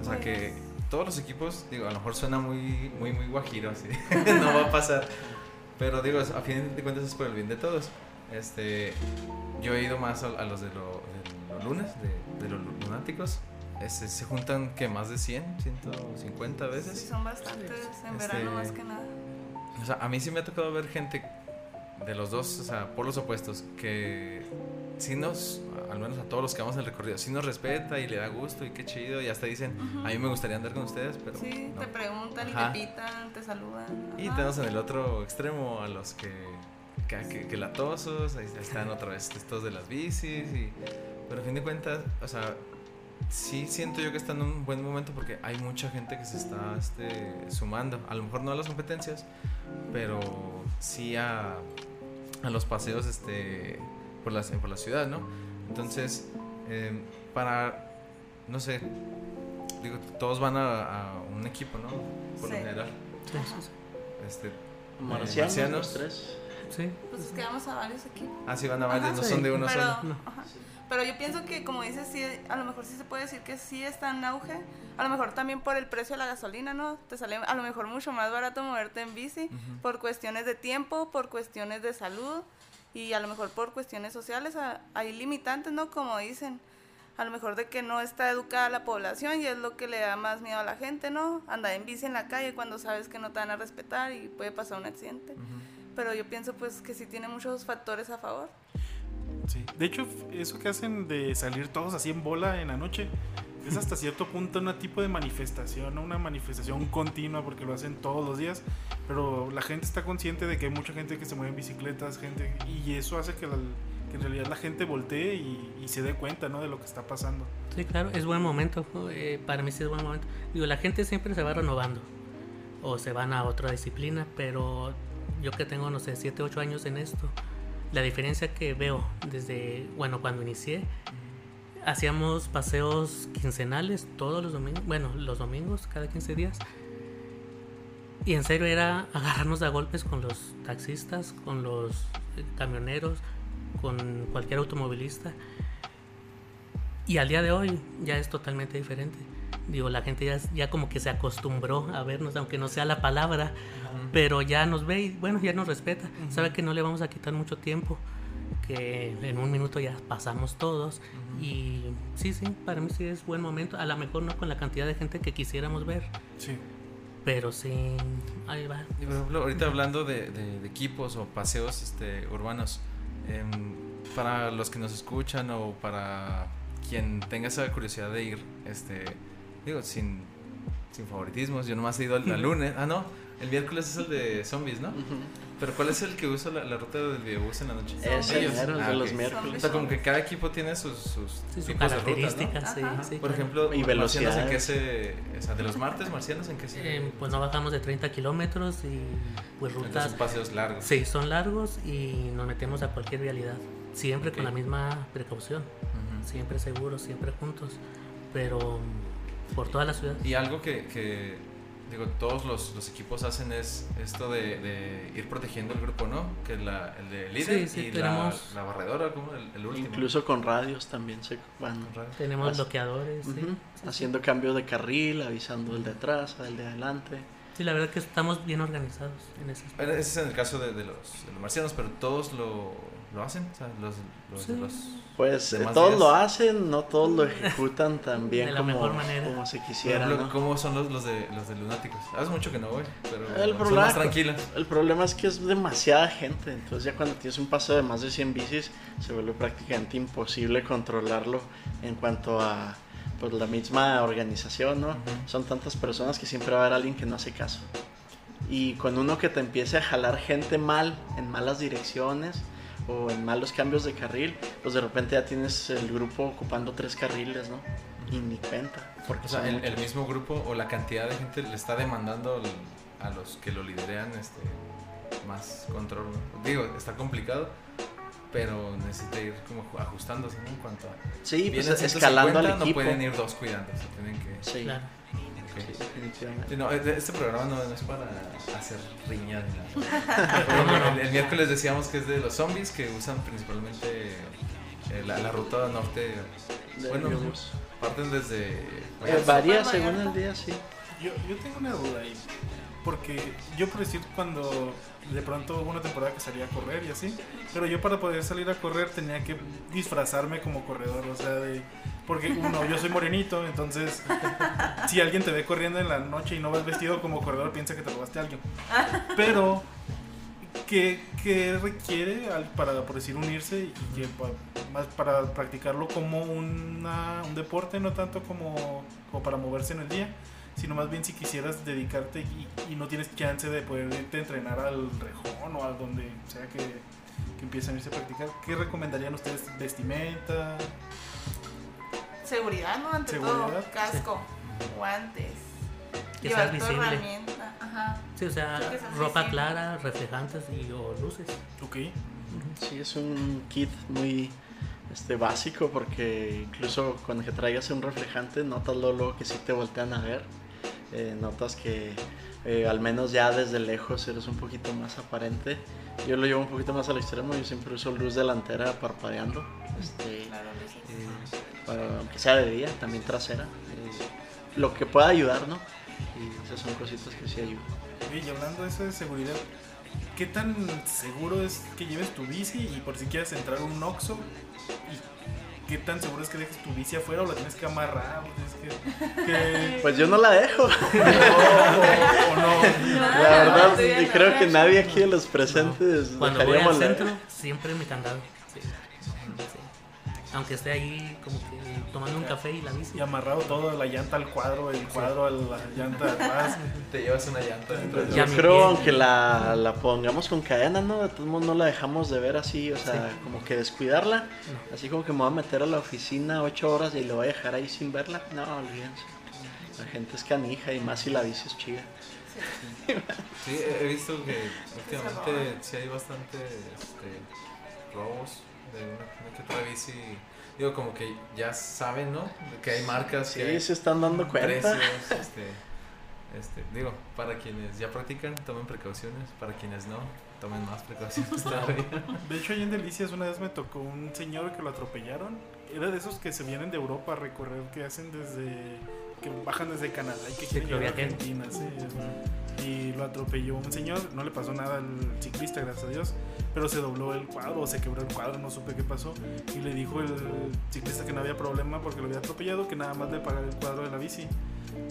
[SPEAKER 5] O sea, que todos los equipos, digo, a lo mejor suena muy, muy, muy guajiro, así, no va a pasar. Pero digo, a fin de cuentas es por el bien de todos. Este, yo he ido más a, a los de, lo- de los lunes, de, de los lunáticos. Este, se juntan que más de 100, 150
[SPEAKER 2] Sí,
[SPEAKER 5] veces.
[SPEAKER 2] son bastantes en
[SPEAKER 5] Este-
[SPEAKER 2] verano más que nada.
[SPEAKER 5] O sea, a mí sí me ha tocado ver gente de los dos, o sea, por los opuestos, que sí nos, al menos a todos los que vamos al recorrido, sí nos respeta y le da gusto y qué chido, y hasta dicen,
[SPEAKER 2] Ujú.
[SPEAKER 5] a mí me gustaría andar con ustedes, pero
[SPEAKER 2] Sí,
[SPEAKER 5] no.
[SPEAKER 2] te preguntan
[SPEAKER 5] Ajá.
[SPEAKER 2] y te pitan, te saludan.
[SPEAKER 5] Y
[SPEAKER 2] Ajá.
[SPEAKER 5] tenemos en el otro extremo a los que, que, que, que latosos, ahí están otra vez estos de las bicis, y, pero a fin de cuentas, o sea, sí siento yo que está en un buen momento porque hay mucha gente que se está este, sumando. A lo mejor no a las competencias, pero sí a, a los paseos este, por, la, por la ciudad, ¿no? Entonces, eh, para, no sé, digo, todos van a, a un equipo, ¿no? Por lo general.
[SPEAKER 3] Sí, sí, sí.
[SPEAKER 5] Este,
[SPEAKER 4] Marcianos,
[SPEAKER 5] marcianos.
[SPEAKER 4] los tres.
[SPEAKER 3] Sí,
[SPEAKER 2] Pues es que vamos a varios equipos.
[SPEAKER 5] ah, sí, van a varios,
[SPEAKER 2] Ajá.
[SPEAKER 5] no
[SPEAKER 3] Sí.
[SPEAKER 5] son de uno
[SPEAKER 2] pero,
[SPEAKER 5] solo.
[SPEAKER 3] No.
[SPEAKER 2] Pero yo pienso que, como dices, sí, a lo mejor sí se puede decir que sí está en auge. A lo mejor también por el precio de la gasolina, ¿no? Te sale a lo mejor mucho más barato moverte en bici
[SPEAKER 5] Ujú.
[SPEAKER 2] por cuestiones de tiempo, por cuestiones de salud y a lo mejor por cuestiones sociales. a- Hay limitantes, ¿no? Como dicen. A lo mejor de que no está educada la población y es lo que le da más miedo a la gente, ¿no? Andar en bici en la calle cuando sabes que no te van a respetar y puede pasar un accidente. Pero yo pienso pues que sí tiene muchos factores a favor.
[SPEAKER 1] Sí. De hecho, eso que hacen de salir todos así en bola en la noche es hasta cierto punto un tipo de manifestación, una manifestación continua porque lo hacen todos los días, pero la gente está consciente de que hay mucha gente que se mueve en bicicletas, gente y eso hace que, la- que en realidad la gente voltee y, y se dé cuenta ¿no? de lo que está pasando.
[SPEAKER 3] Sí, claro, es buen momento. eh, para mí sí es buen momento. Digo, la gente siempre se va renovando o se van a otra disciplina, pero yo que tengo, no sé, 7, 8 años en esto, la diferencia que veo desde, bueno, cuando inicié, hacíamos paseos quincenales todos los domingos, bueno, los domingos, cada 15 días. Y en serio era agarrarnos a golpes con los taxistas, con los eh, camioneros, con cualquier automovilista. Y al día de hoy ya es totalmente diferente. Digo, la gente ya, ya como que se acostumbró a vernos, aunque no sea la palabra, pero ya nos ve y bueno, ya nos respeta. Sabe que no le vamos a quitar mucho tiempo, que en un minuto ya pasamos todos. Y sí, sí, para mí sí es buen momento. A lo mejor no con la cantidad de gente que quisiéramos ver,
[SPEAKER 1] Sí.
[SPEAKER 3] pero sí, ahí va.
[SPEAKER 5] Y por ejemplo, ahorita hablando de, de- de equipos o paseos este, urbanos, em, para los que nos escuchan o para quien tenga esa curiosidad de ir, este, digo, sin, sin favoritismos, yo nomás he ido al, al lunes, ah, no, el miércoles es el de zombies, ¿no? Pero ¿cuál es el que usa la, la ruta del videobús en la noche?
[SPEAKER 4] Mero, el
[SPEAKER 5] Ah,
[SPEAKER 4] de los
[SPEAKER 5] ok.
[SPEAKER 4] miércoles.
[SPEAKER 5] O sea, como que cada equipo tiene sus, sus
[SPEAKER 3] Sí, sus
[SPEAKER 5] tipos de rutas, ¿no?
[SPEAKER 3] características, sí, sí,
[SPEAKER 5] Por ejemplo,
[SPEAKER 4] Y
[SPEAKER 5] marcianos en
[SPEAKER 4] velocidades.
[SPEAKER 5] qué se, o sea, de los martes marcianos en qué se,
[SPEAKER 3] Eh, pues no bajamos de 30 kilómetros y pues rutas
[SPEAKER 5] son paseos largos.
[SPEAKER 3] Sí, son largos y nos metemos a cualquier vialidad. Siempre con
[SPEAKER 5] Ok.
[SPEAKER 3] la misma precaución.
[SPEAKER 5] Ujú.
[SPEAKER 3] Siempre seguros, siempre juntos. Pero por toda la ciudad.
[SPEAKER 5] Y algo que, que, digo, todos los, los equipos hacen es esto de, de ir protegiendo el grupo, ¿no? Que la, el de líder
[SPEAKER 3] Sí, sí,
[SPEAKER 5] y
[SPEAKER 3] tenemos-
[SPEAKER 5] la, la barredora, como el, el último.
[SPEAKER 4] Incluso con radios también se van
[SPEAKER 3] Tenemos bloqueadores. Sí, sí.
[SPEAKER 4] haciendo cambio de carril, avisando el de atrás, el de adelante.
[SPEAKER 3] Sí, la verdad que estamos bien organizados en ese aspecto.
[SPEAKER 5] Ese es en el caso de, de los, de los marcianos, pero todos lo, lo hacen. O sea, los, los,
[SPEAKER 3] Sí.
[SPEAKER 5] los-
[SPEAKER 4] Pues eh,
[SPEAKER 5] más
[SPEAKER 4] todos
[SPEAKER 5] días.
[SPEAKER 4] lo hacen, no todos lo ejecutan tan bien
[SPEAKER 3] De la
[SPEAKER 4] como,
[SPEAKER 3] mejor manera.
[SPEAKER 4] como se
[SPEAKER 5] por
[SPEAKER 4] quisiera.
[SPEAKER 5] ejemplo,
[SPEAKER 4] ¿no?
[SPEAKER 5] ¿Cómo son los, los, de, los de lunáticos? Hace mucho que no voy, pero
[SPEAKER 4] El
[SPEAKER 5] son
[SPEAKER 4] problema-
[SPEAKER 5] más tranquilos.
[SPEAKER 4] El problema es que es demasiada gente, entonces ya cuando tienes un paseo de más de 100 bicis se vuelve prácticamente imposible controlarlo en cuanto a pues, la misma organización, ¿no?
[SPEAKER 5] Ujú.
[SPEAKER 4] Son tantas personas que siempre va a haber alguien que no hace caso. Y con uno que te empiece a jalar gente mal, en malas direcciones o en malos cambios de carril, pues de repente ya tienes el grupo ocupando tres carriles, ¿no? Y ni cuenta. Porque
[SPEAKER 5] O sea, el, mismo grupo o la cantidad de gente le está demandando a los que lo liderean este, más control. ¿no? Digo, está complicado, pero necesita ir como ju- ajustándose ¿no? en cuanto a...
[SPEAKER 4] Sí, pues
[SPEAKER 5] Vienen 150,
[SPEAKER 4] escalando al
[SPEAKER 5] No
[SPEAKER 4] equipo.
[SPEAKER 5] pueden ir dos cuidando, se tienen que...
[SPEAKER 4] Sí,
[SPEAKER 3] Claro.
[SPEAKER 5] Ok.
[SPEAKER 4] definitivamente.
[SPEAKER 5] Sí, no, eh, este programa no, no es para hacer riñas ni nada. El, el miércoles decíamos que es de los zombies que usan principalmente eh, la, la ruta norte. Bueno, parten desde...
[SPEAKER 4] Eh, varía
[SPEAKER 2] Pues,
[SPEAKER 4] según
[SPEAKER 2] Vallarta.
[SPEAKER 4] el día, sí.
[SPEAKER 1] Yo, yo tengo una duda ahí. Porque yo por decir cuando de pronto hubo una temporada que salía a correr y así, pero yo para poder salir a correr tenía que disfrazarme como corredor, o sea, de, porque uno, yo soy morenito, entonces si alguien te ve corriendo en la noche y no vas vestido como corredor, piensa que te robaste a alguien. Pero, ¿qué, qué requiere para, por decir, unirse y que más para practicarlo como una- un deporte, no tanto como, como para moverse en el día? sino más bien si quisieras dedicarte y, y no tienes chance de poder irte a entrenar al rejón o a donde sea que, que empiecen a irse a practicar, ¿qué recomendarían ustedes? ¿Vestimenta?
[SPEAKER 2] Seguridad, ¿no? Ante
[SPEAKER 1] Seguridad,
[SPEAKER 2] todo, casco, guantes,
[SPEAKER 3] Que
[SPEAKER 2] llevar
[SPEAKER 3] sea
[SPEAKER 2] tu
[SPEAKER 3] visible.
[SPEAKER 2] herramienta. Ajá.
[SPEAKER 3] Sí, o sea,
[SPEAKER 2] Sí, que seas
[SPEAKER 3] ropa
[SPEAKER 2] visible.
[SPEAKER 3] clara, reflejantes y o luces.
[SPEAKER 1] Ok.
[SPEAKER 4] Sí, es un kit muy este, básico porque incluso cuando que traigas un reflejante notas luego, luego que sí te voltean a ver. Eh, notas que eh, al menos ya desde lejos eres un poquito más aparente. Yo lo llevo un poquito más al extremo, yo siempre uso luz delantera parpadeando. Este,
[SPEAKER 2] Claro,
[SPEAKER 4] eh, para, aunque sea de día, también trasera. eh, lo que pueda ayudar, ¿no? Y esas son cositas que sí ayudan.
[SPEAKER 1] Oye, y hablando de eso de seguridad, ¿qué tan seguro es que lleves tu bici y por si quieres entrar a un Oxxo? ¿Y qué tan seguro es que dejes tu bici afuera o la tienes que amarrar? ¿O tienes que, que-
[SPEAKER 4] Pues yo no la dejo.
[SPEAKER 1] o, o no?
[SPEAKER 2] Ah,
[SPEAKER 4] La verdad, y creo que
[SPEAKER 2] ¿no?
[SPEAKER 4] nadie aquí de los presentes
[SPEAKER 3] Cuando voy al
[SPEAKER 4] la-
[SPEAKER 3] centro, siempre mi candado. Sí. Aunque esté ahí como que tomando un café y la bici.
[SPEAKER 1] Y amarrado todo, la llanta al cuadro, el cuadro a la llanta de atrás.
[SPEAKER 5] Te llevas una llanta dentro de
[SPEAKER 3] Ya
[SPEAKER 4] Yo creo, aunque la, la pongamos con cadena, ¿no? De todos modos no la dejamos de ver así, o sea, como que descuidarla. Así como que me voy a meter a la oficina ocho horas y lo voy a dejar ahí sin verla. No, olvídense. La gente es canija y más si la bici es chida.
[SPEAKER 5] Sí, he he visto que últimamente sí hay bastante este, robos de una, una que otra bici. Digo, como que ya saben, ¿no? Que hay marcas, que
[SPEAKER 4] Sí,
[SPEAKER 5] hay
[SPEAKER 4] se están dando cuenta.
[SPEAKER 5] precios. Este, este, digo, para quienes ya practican, tomen precauciones. Para quienes no, tomen más precauciones todavía.
[SPEAKER 1] De hecho, ahí en Delicias una vez me tocó un señor que lo atropellaron. Era de esos que se vienen de Europa a recorrer, que hacen desde. que bajan desde Canadá y que quieren llegar a. Argentina. sí. Y lo atropelló un señor, no le pasó nada al ciclista, gracias a Dios, pero se dobló el cuadro o se quebró el cuadro, no supe qué pasó. Y le dijo el ciclista que no había problema porque lo había atropellado, que nada más le pagara el cuadro de la bici.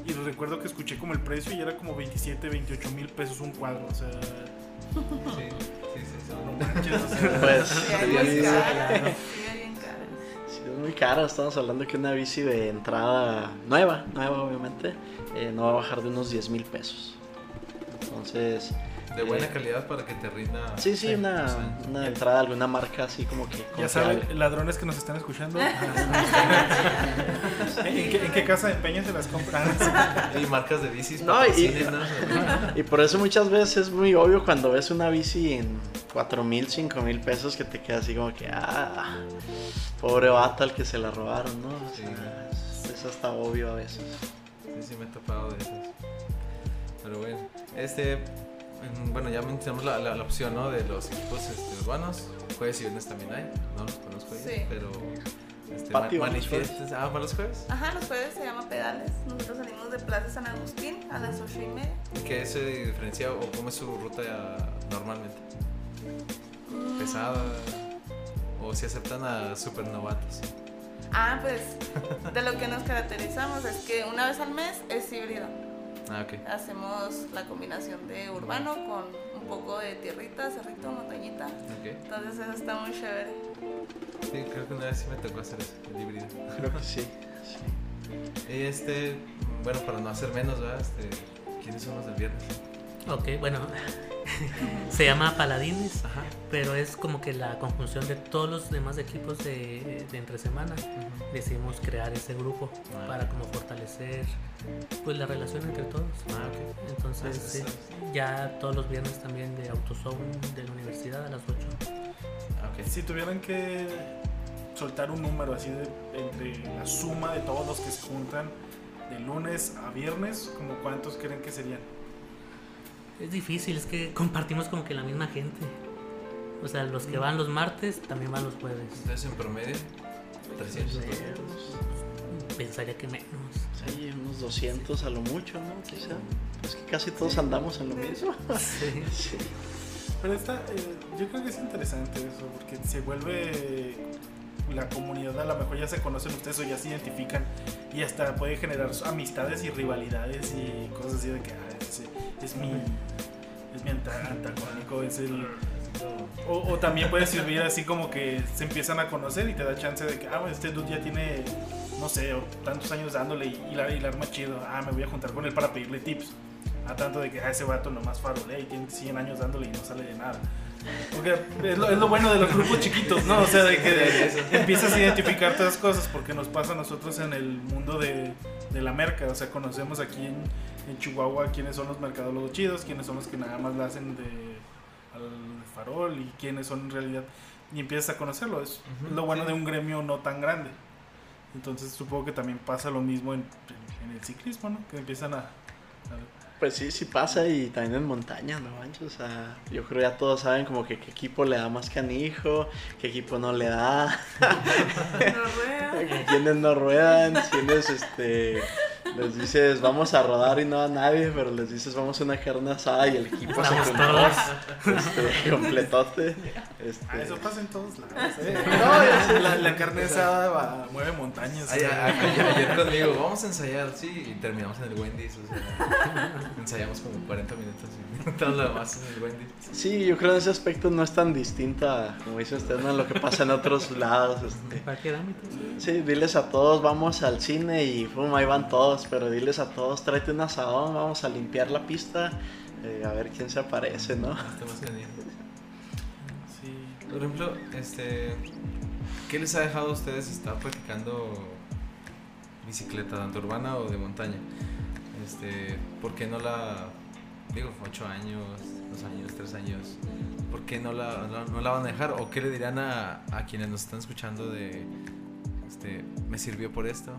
[SPEAKER 1] Y recuerdo que escuché como el precio y era como 27, 28 mil pesos un cuadro, o sea.
[SPEAKER 5] Sí, sí, sí.
[SPEAKER 1] No manches, o sea,
[SPEAKER 4] Pues
[SPEAKER 2] Sí, bien caras. sí,
[SPEAKER 4] es muy cara. Estamos hablando que una bici de entrada nueva, nueva obviamente, eh, no va a bajar de unos 10 mil pesos. Entonces,
[SPEAKER 5] De buena
[SPEAKER 4] Eh,
[SPEAKER 5] calidad para que te rinda.
[SPEAKER 4] sí, sí, una, entrada de alguna marca así como que.
[SPEAKER 1] Ya saben, ladrones que nos están escuchando. ¿En, qué, en qué casa de empeño se las compran?
[SPEAKER 5] Y marcas de bicis.
[SPEAKER 4] No, y-. Y por eso muchas veces es muy obvio cuando ves una bici en 4 mil, 5 mil pesos que te queda así como que, ah, pobre vato al que se la robaron, ¿no? O
[SPEAKER 5] Sí.
[SPEAKER 4] sea, es, es hasta obvio a veces.
[SPEAKER 5] Sí, sí, me he topado de esas. Pero bueno, este. Mm, Bueno, ya mencionamos la, la, la opción, ¿no? De los equipos este, urbanos. Jueves y viernes también hay. No los conozco
[SPEAKER 2] Sí.
[SPEAKER 5] pero. Este,
[SPEAKER 4] Pati,
[SPEAKER 5] ma-
[SPEAKER 4] ¿van los
[SPEAKER 5] manifiestas- Ah, ¿van los jueves?
[SPEAKER 2] Ajá, los jueves se llama pedales. Nosotros salimos de Plaza San Agustín a las ocho y media.
[SPEAKER 5] ¿Qué se diferencia o cómo es su ruta ya normalmente?
[SPEAKER 2] Mm.
[SPEAKER 5] ¿Pesada? ¿O si aceptan a supernovatos?
[SPEAKER 2] Ah, pues de lo que nos caracterizamos es que una vez al mes es híbrido.
[SPEAKER 5] Ah.
[SPEAKER 2] Hacemos la combinación de urbano con un poco de tierrita, cerrito, montañita.
[SPEAKER 5] Ok.
[SPEAKER 2] Entonces eso está muy chévere.
[SPEAKER 5] Sí, creo que una vez sí me tocó hacer eso, el híbrido.
[SPEAKER 4] Creo que sí. sí.
[SPEAKER 5] Y este, bueno, para no hacer menos, ¿verdad? Este, ¿Quiénes son los del viernes?
[SPEAKER 3] Ok, bueno. Se llama Paladines,
[SPEAKER 5] Ajá.
[SPEAKER 3] pero es como que la conjunción de todos los demás equipos de, de entre semana. Decidimos crear ese grupo
[SPEAKER 5] Ah.
[SPEAKER 3] para como fortalecer pues la relación entre todos.
[SPEAKER 5] Ah, ok.
[SPEAKER 3] Entonces,
[SPEAKER 5] Ah, sí,
[SPEAKER 3] ya todos los viernes también de Autozone de la universidad a las 8.
[SPEAKER 5] Ah, ok.
[SPEAKER 1] Si tuvieran que soltar un número así de entre la suma de todos los que se juntan de lunes a viernes, como cuántos creen que serían?
[SPEAKER 3] Es difícil, es que compartimos como que la misma gente. O sea, los que van los martes también van los jueves.
[SPEAKER 5] Entonces, en promedio, 300, 200.
[SPEAKER 3] Pensaría que menos.
[SPEAKER 4] Sí, unos 200 a lo mucho, ¿no? Quizá. Es que casi todos andamos en lo mismo.
[SPEAKER 3] Sí.
[SPEAKER 4] Sí.
[SPEAKER 1] Pero está, eh, yo creo que es interesante eso, porque se vuelve la comunidad, a lo mejor ya se conocen ustedes o ya se identifican y hasta puede generar amistades y rivalidades y cosas así de que ah, ese es mi, es mi anta- antagónico, es el... O, o también puede servir así como que se empiezan a conocer y te da chance de que, ah, bueno, este dude ya tiene, no sé, tantos años dándole y, y la, y la arma chido, ah, me voy a juntar con él para pedirle tips. A tanto de que a ese vato nomás farolea y tiene 100 años dándole y no sale de nada. Porque es lo, es lo bueno de los grupos chiquitos, ¿no? O sea, de que empiezas a identificar todas las cosas porque nos pasa a nosotros en el mundo de, de la merca. O sea, conocemos aquí en, en Chihuahua quiénes son los mercadólogos chidos, quiénes son los que nada más la hacen de al farol y quiénes son en realidad. Y empiezas a conocerlo. Es lo bueno
[SPEAKER 5] sí.
[SPEAKER 1] de un gremio no tan grande. Entonces supongo que también pasa lo mismo en, en el ciclismo, ¿no? Que empiezan a... a-
[SPEAKER 4] Pues sí, sí pasa y también en montaña, ¿no, manches? O sea, yo creo ya todos saben como que qué equipo le da más canijo, qué equipo no le da,
[SPEAKER 2] No rueda.
[SPEAKER 4] quiénes no ruedan, quiénes este, les dices vamos a rodar y no a nadie, pero les dices vamos a una carne asada y el equipo se este, completote. Este,
[SPEAKER 1] Ah, eso pasa en todos lados, ¿eh?
[SPEAKER 4] No,
[SPEAKER 1] la, la carne asada va- mueve montañas.
[SPEAKER 5] Ay,
[SPEAKER 1] ¿eh?
[SPEAKER 5] ayer, conmigo, vamos a ensayar, sí, y terminamos en el Wendy's, o sea, ensayamos como 40 minutos y todo lo demás en el Wendy's.
[SPEAKER 4] Sí, yo creo en ese aspecto no es tan distinta, como dice usted, ¿no? lo que pasa en otros lados. Este. Sí, diles a todos, vamos al cine y pum, ahí van todos, pero diles a todos, tráete un asadón, vamos a limpiar la pista, eh, a ver quién se aparece, ¿no?
[SPEAKER 1] Sí.
[SPEAKER 5] Por ejemplo, este, ¿qué les ha dejado a ustedes estar practicando bicicleta, tanto urbana o de montaña? Este, ¿por qué no la, digo, 8 años, 2 años, 3 años, ¿por qué no la, no la van a dejar? ¿O qué le dirán a, a quienes nos están escuchando de, este, me sirvió por esto?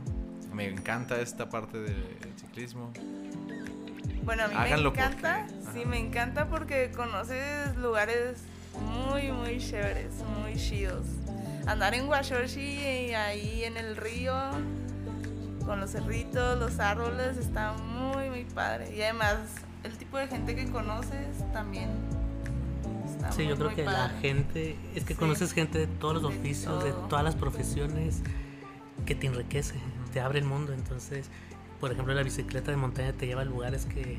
[SPEAKER 5] Me encanta esta parte del ciclismo.
[SPEAKER 2] Bueno, a mí
[SPEAKER 5] Háganlo
[SPEAKER 2] me encanta,
[SPEAKER 5] porque-
[SPEAKER 2] sí, me encanta porque conoces lugares muy, muy chéveres, muy chidos. Andar en Washoshi y ahí en el río, con los cerritos, los árboles, está muy, muy padre. Y además, el tipo de gente que conoces también está
[SPEAKER 3] Sí,
[SPEAKER 2] muy,
[SPEAKER 3] yo creo que la gente, es que
[SPEAKER 2] Sí.
[SPEAKER 3] conoces gente de todos los oficios, de todas las profesiones, que te enriquece, te abre el mundo. Entonces, por ejemplo, la bicicleta de montaña te lleva a lugares que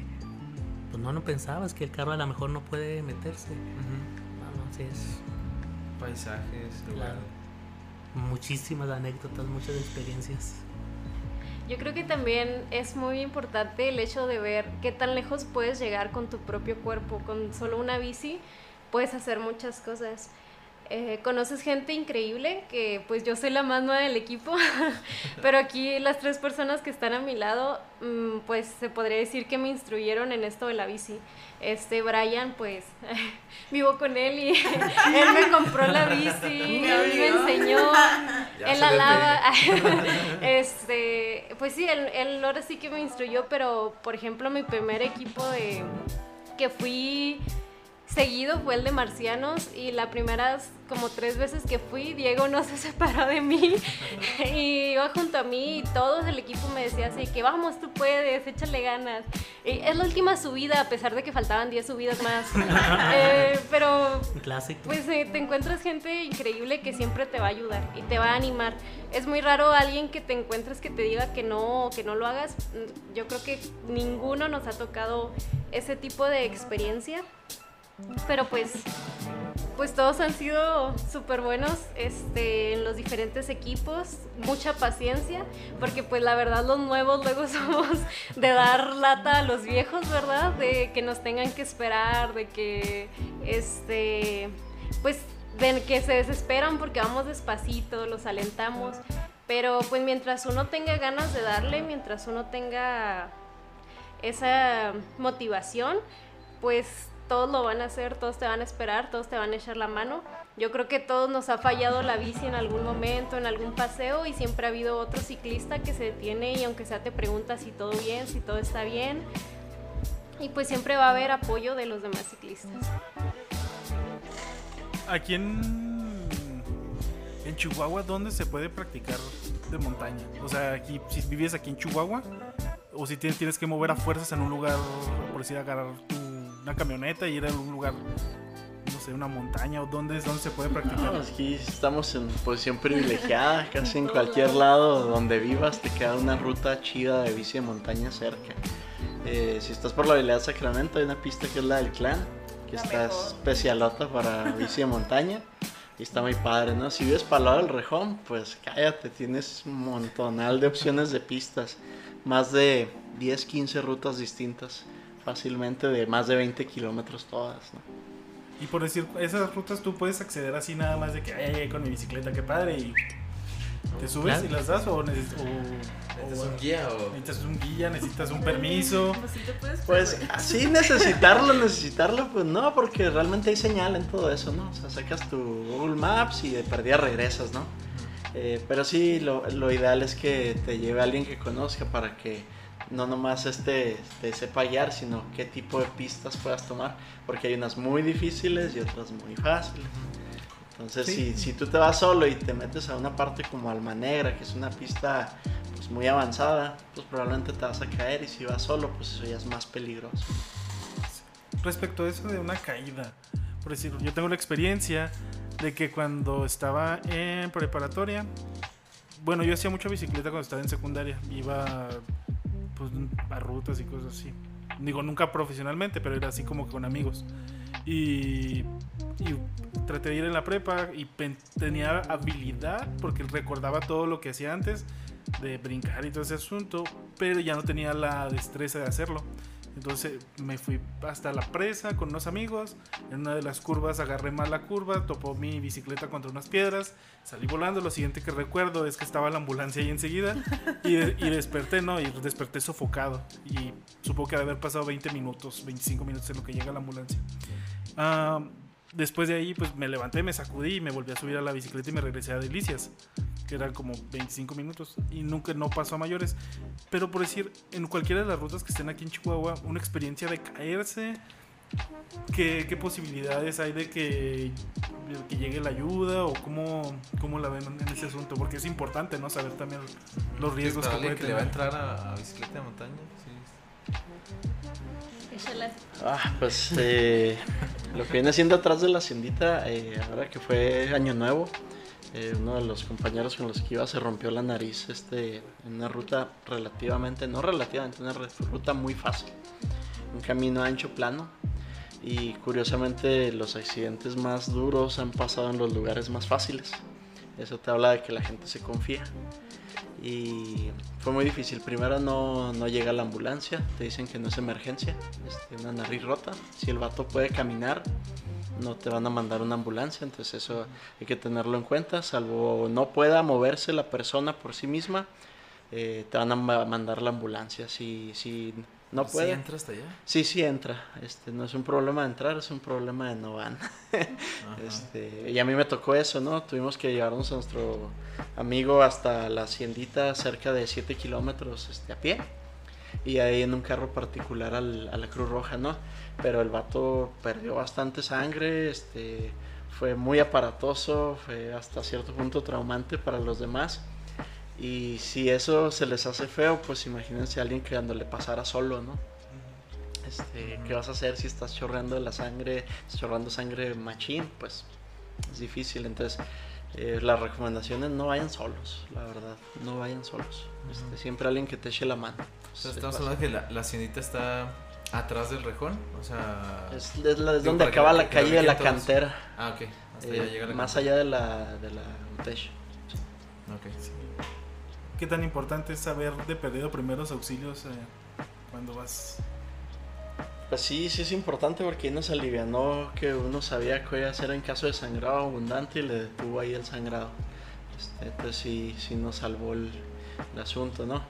[SPEAKER 3] pues no, no pensabas que el carro a lo mejor no puede meterse. Vamos, sí, es
[SPEAKER 5] Paisajes,
[SPEAKER 3] Claro.
[SPEAKER 5] lugares.
[SPEAKER 3] muchísimas anécdotas, muchas experiencias.
[SPEAKER 6] Yo creo que también es muy importante el hecho de ver qué tan lejos puedes llegar con tu propio cuerpo. Con solo una bici puedes hacer muchas cosas. Eh, conoces gente increíble, que pues yo soy la más nueva del equipo, pero aquí las tres personas que están a mi lado, mm, pues se podría decir que me instruyeron en esto de la bici. Este Brian, pues vivo con él y él me compró la bici,
[SPEAKER 2] Me
[SPEAKER 6] él me enseñó,
[SPEAKER 5] Ya
[SPEAKER 6] él la lava. este, pues sí, él, él ahora sí que me instruyó, pero por ejemplo mi primer equipo de que fui seguido fue el de Marcianos y las primeras como tres veces que fui, Diego no se separó de mí y iba junto a mí y todo el equipo me decía así que vamos, tú puedes, échale ganas. Y es la última subida, a pesar de que faltaban 10 subidas más. Eh, pero
[SPEAKER 3] clásico.
[SPEAKER 6] pues eh, te encuentras gente increíble que siempre te va a ayudar y te va a animar. Es muy raro alguien que te encuentres que te diga que no, que no lo hagas. Yo creo que ninguno nos ha tocado ese tipo de experiencia. Pero pues, pues todos han sido súper buenos este, en los diferentes equipos. Mucha paciencia, porque pues la verdad los nuevos luego somos de dar lata a los viejos, ¿verdad? De que nos tengan que esperar, de que, este, pues, de que se desesperan porque vamos despacito, los alentamos. Pero pues mientras uno tenga ganas de darle, mientras uno tenga esa motivación, pues todos lo van a hacer, todos te van a esperar, todos te van a echar la mano. Yo creo que todos nos ha fallado la bici en algún momento, en algún paseo y siempre ha habido otro ciclista que se detiene y aunque sea te pregunta si todo bien, si todo está bien. Y pues siempre va a haber apoyo de los demás ciclistas.
[SPEAKER 1] Aquí en, en Chihuahua, ¿dónde se puede practicar de montaña? O sea, aquí, si vives aquí en Chihuahua, o si tienes, tienes que mover a fuerzas en un lugar, por decir, agarrar tu- una camioneta y ir a un lugar, no sé, una montaña, o dónde es donde se puede practicar.
[SPEAKER 4] No, aquí estamos en posición privilegiada, casi en cualquier lado donde vivas te queda una ruta chida de bici de montaña cerca. Eh, si estás por la habilidad Sacramento hay una pista que es la del clan, que
[SPEAKER 2] La
[SPEAKER 4] está
[SPEAKER 2] mejor.
[SPEAKER 4] especialota para bici de montaña y está muy padre, ¿no? Si vives para el lado del Rejón, pues cállate, tienes un montonal de opciones de pistas, más de 10, 15 rutas distintas, fácilmente de más de 20 kilómetros todas, ¿no?
[SPEAKER 1] Y por decir, esas rutas tú puedes acceder así nada más de que, ay, con mi bicicleta, qué padre, y te subes
[SPEAKER 3] Claro.
[SPEAKER 1] y las das, o, neces- o-
[SPEAKER 5] ¿Necesitas
[SPEAKER 1] o-
[SPEAKER 5] un guía o...?
[SPEAKER 1] necesitas un guía, necesitas un permiso.
[SPEAKER 2] Pues sí te puedes
[SPEAKER 4] Pues así necesitarlo, necesitarlo, pues no, porque realmente hay señal en todo eso, ¿no? O sea, sacas tu Google Maps y de perdida regresas, ¿no? Eh, pero sí, lo, lo ideal es que te lleve alguien que conozca para que no nomás este, te sepa guiar, sino qué tipo de pistas puedas tomar, porque hay unas muy difíciles y otras muy fáciles. Entonces,
[SPEAKER 5] Sí.
[SPEAKER 4] si, si tú te vas solo y te metes a una parte como Alma Negra, que es una pista pues, muy avanzada, pues probablemente te vas a caer y si vas solo, pues eso ya es más peligroso.
[SPEAKER 1] Respecto a eso de una caída, por decir, yo tengo la experiencia de que cuando estaba en preparatoria, bueno, yo hacía mucha bicicleta cuando estaba en secundaria, iba pues, a rutas y cosas así. Digo, nunca profesionalmente, pero era así como con amigos. Y, y traté de ir en la prepa y tenía habilidad porque recordaba todo lo que hacía antes de brincar y todo ese asunto, pero ya no tenía la destreza de hacerlo. Entonces me fui hasta la presa con unos amigos. En una de las curvas agarré mal la curva, topó mi bicicleta contra unas piedras, salí volando. Lo siguiente que recuerdo es que estaba la ambulancia ahí enseguida y, de- y desperté, ¿no? Y desperté sofocado. Y supongo que debe haber pasado 20 minutos, 25 minutos en lo que llega la ambulancia. Ah, después de ahí, pues me levanté, me sacudí y me volví a subir a la bicicleta y me regresé a Delicias, que eran como 25 minutos y nunca no pasó a mayores. Pero por decir, en cualquiera de las rutas que estén aquí en Chihuahua, una experiencia de caerse, ¿qué, qué posibilidades hay de que, de que llegue la ayuda o cómo, cómo la ven en ese asunto? Porque es importante, ¿no? Saber también los riesgos que puede
[SPEAKER 5] alguien que le va a
[SPEAKER 1] tener.
[SPEAKER 5] entrar a, a bicicleta de montaña, sí.
[SPEAKER 4] Ah, pues eh, lo que viene siendo atrás de la haciendita, eh, ahora que fue Año Nuevo, eh, uno de los compañeros con los que iba se rompió la nariz este, en una ruta relativamente, no relativamente, una ruta muy fácil. Un camino ancho, plano. Y curiosamente los accidentes más duros han pasado en los lugares más fáciles. Eso te habla de que la gente se confía. Y fue muy difícil. Primero no, no llega la ambulancia, te dicen que no es emergencia, este, una nariz rota. Si el vato puede caminar, no te van a mandar una ambulancia, entonces eso hay que tenerlo en cuenta. Salvo no pueda moverse la persona por sí misma, eh, te van a ma- mandar la ambulancia. Si, si no
[SPEAKER 5] ¿Sí
[SPEAKER 4] puede,
[SPEAKER 5] entra hasta allá?
[SPEAKER 4] sí, sí entra. Este, no es un problema de entrar, es un problema de no van. Este, y a mí me tocó eso, ¿no? Tuvimos que llevarnos a nuestro amigo hasta la haciendita, cerca de 7 kilómetros este, a pie. Y ahí en un carro particular al- a la Cruz Roja, ¿no? Pero el vato perdió bastante sangre, este, fue muy aparatoso, fue hasta cierto punto traumante para los demás. Y si eso se les hace feo, pues imagínense a alguien que cuando le pasara solo, ¿no? Este, ¿Qué vas a hacer si estás chorreando de la sangre, chorreando sangre machín? Pues es difícil. Entonces, eh, las recomendaciones no vayan solos, la verdad, no vayan solos. Este, siempre alguien que te eche la mano.
[SPEAKER 5] O sea,
[SPEAKER 4] Es
[SPEAKER 5] estamos hablando que la, la haciendita está atrás del rejón, o sea...
[SPEAKER 4] Es, es la- es donde acaba
[SPEAKER 5] que-
[SPEAKER 4] la calle de la
[SPEAKER 5] todos.
[SPEAKER 4] cantera,
[SPEAKER 5] Ah, ok. Hasta
[SPEAKER 4] eh,
[SPEAKER 5] allá llega la
[SPEAKER 4] más
[SPEAKER 5] cantera.
[SPEAKER 4] allá de la, de la UTESH.
[SPEAKER 5] Ok.
[SPEAKER 1] ¿Qué tan importante es saber de perdido primeros auxilios eh, cuando vas?
[SPEAKER 4] Pues sí, sí es importante porque ahí nos alivianó que uno sabía qué hacer en caso de sangrado abundante y le detuvo ahí el sangrado. Este, entonces sí, sí nos salvó el, el asunto, ¿no?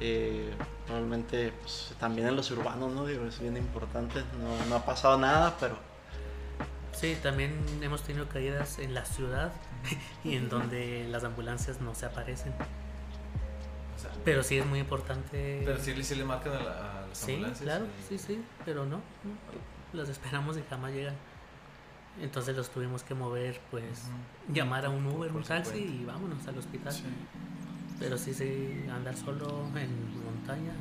[SPEAKER 4] Eh, realmente pues, también en los urbanos, ¿no? Digo, es bien importante. No, no ha pasado nada, pero
[SPEAKER 3] Sí, también hemos tenido caídas en la ciudad y en donde las ambulancias no se aparecen.
[SPEAKER 5] O sea,
[SPEAKER 3] Pero sí es muy importante.
[SPEAKER 5] pero sí, le- sí le marcan a, la- a las
[SPEAKER 3] Sí,
[SPEAKER 5] ambulancias.
[SPEAKER 3] claro,
[SPEAKER 5] y-
[SPEAKER 3] sí, sí, pero no, no, Las esperamos y jamás llegan. Entonces los tuvimos que mover, pues,
[SPEAKER 5] Ujú.
[SPEAKER 3] llamar a un Uber,
[SPEAKER 5] Por
[SPEAKER 3] un taxi y vámonos al hospital.
[SPEAKER 1] Sí.
[SPEAKER 3] Pero sí, sí, andar solo en montaña.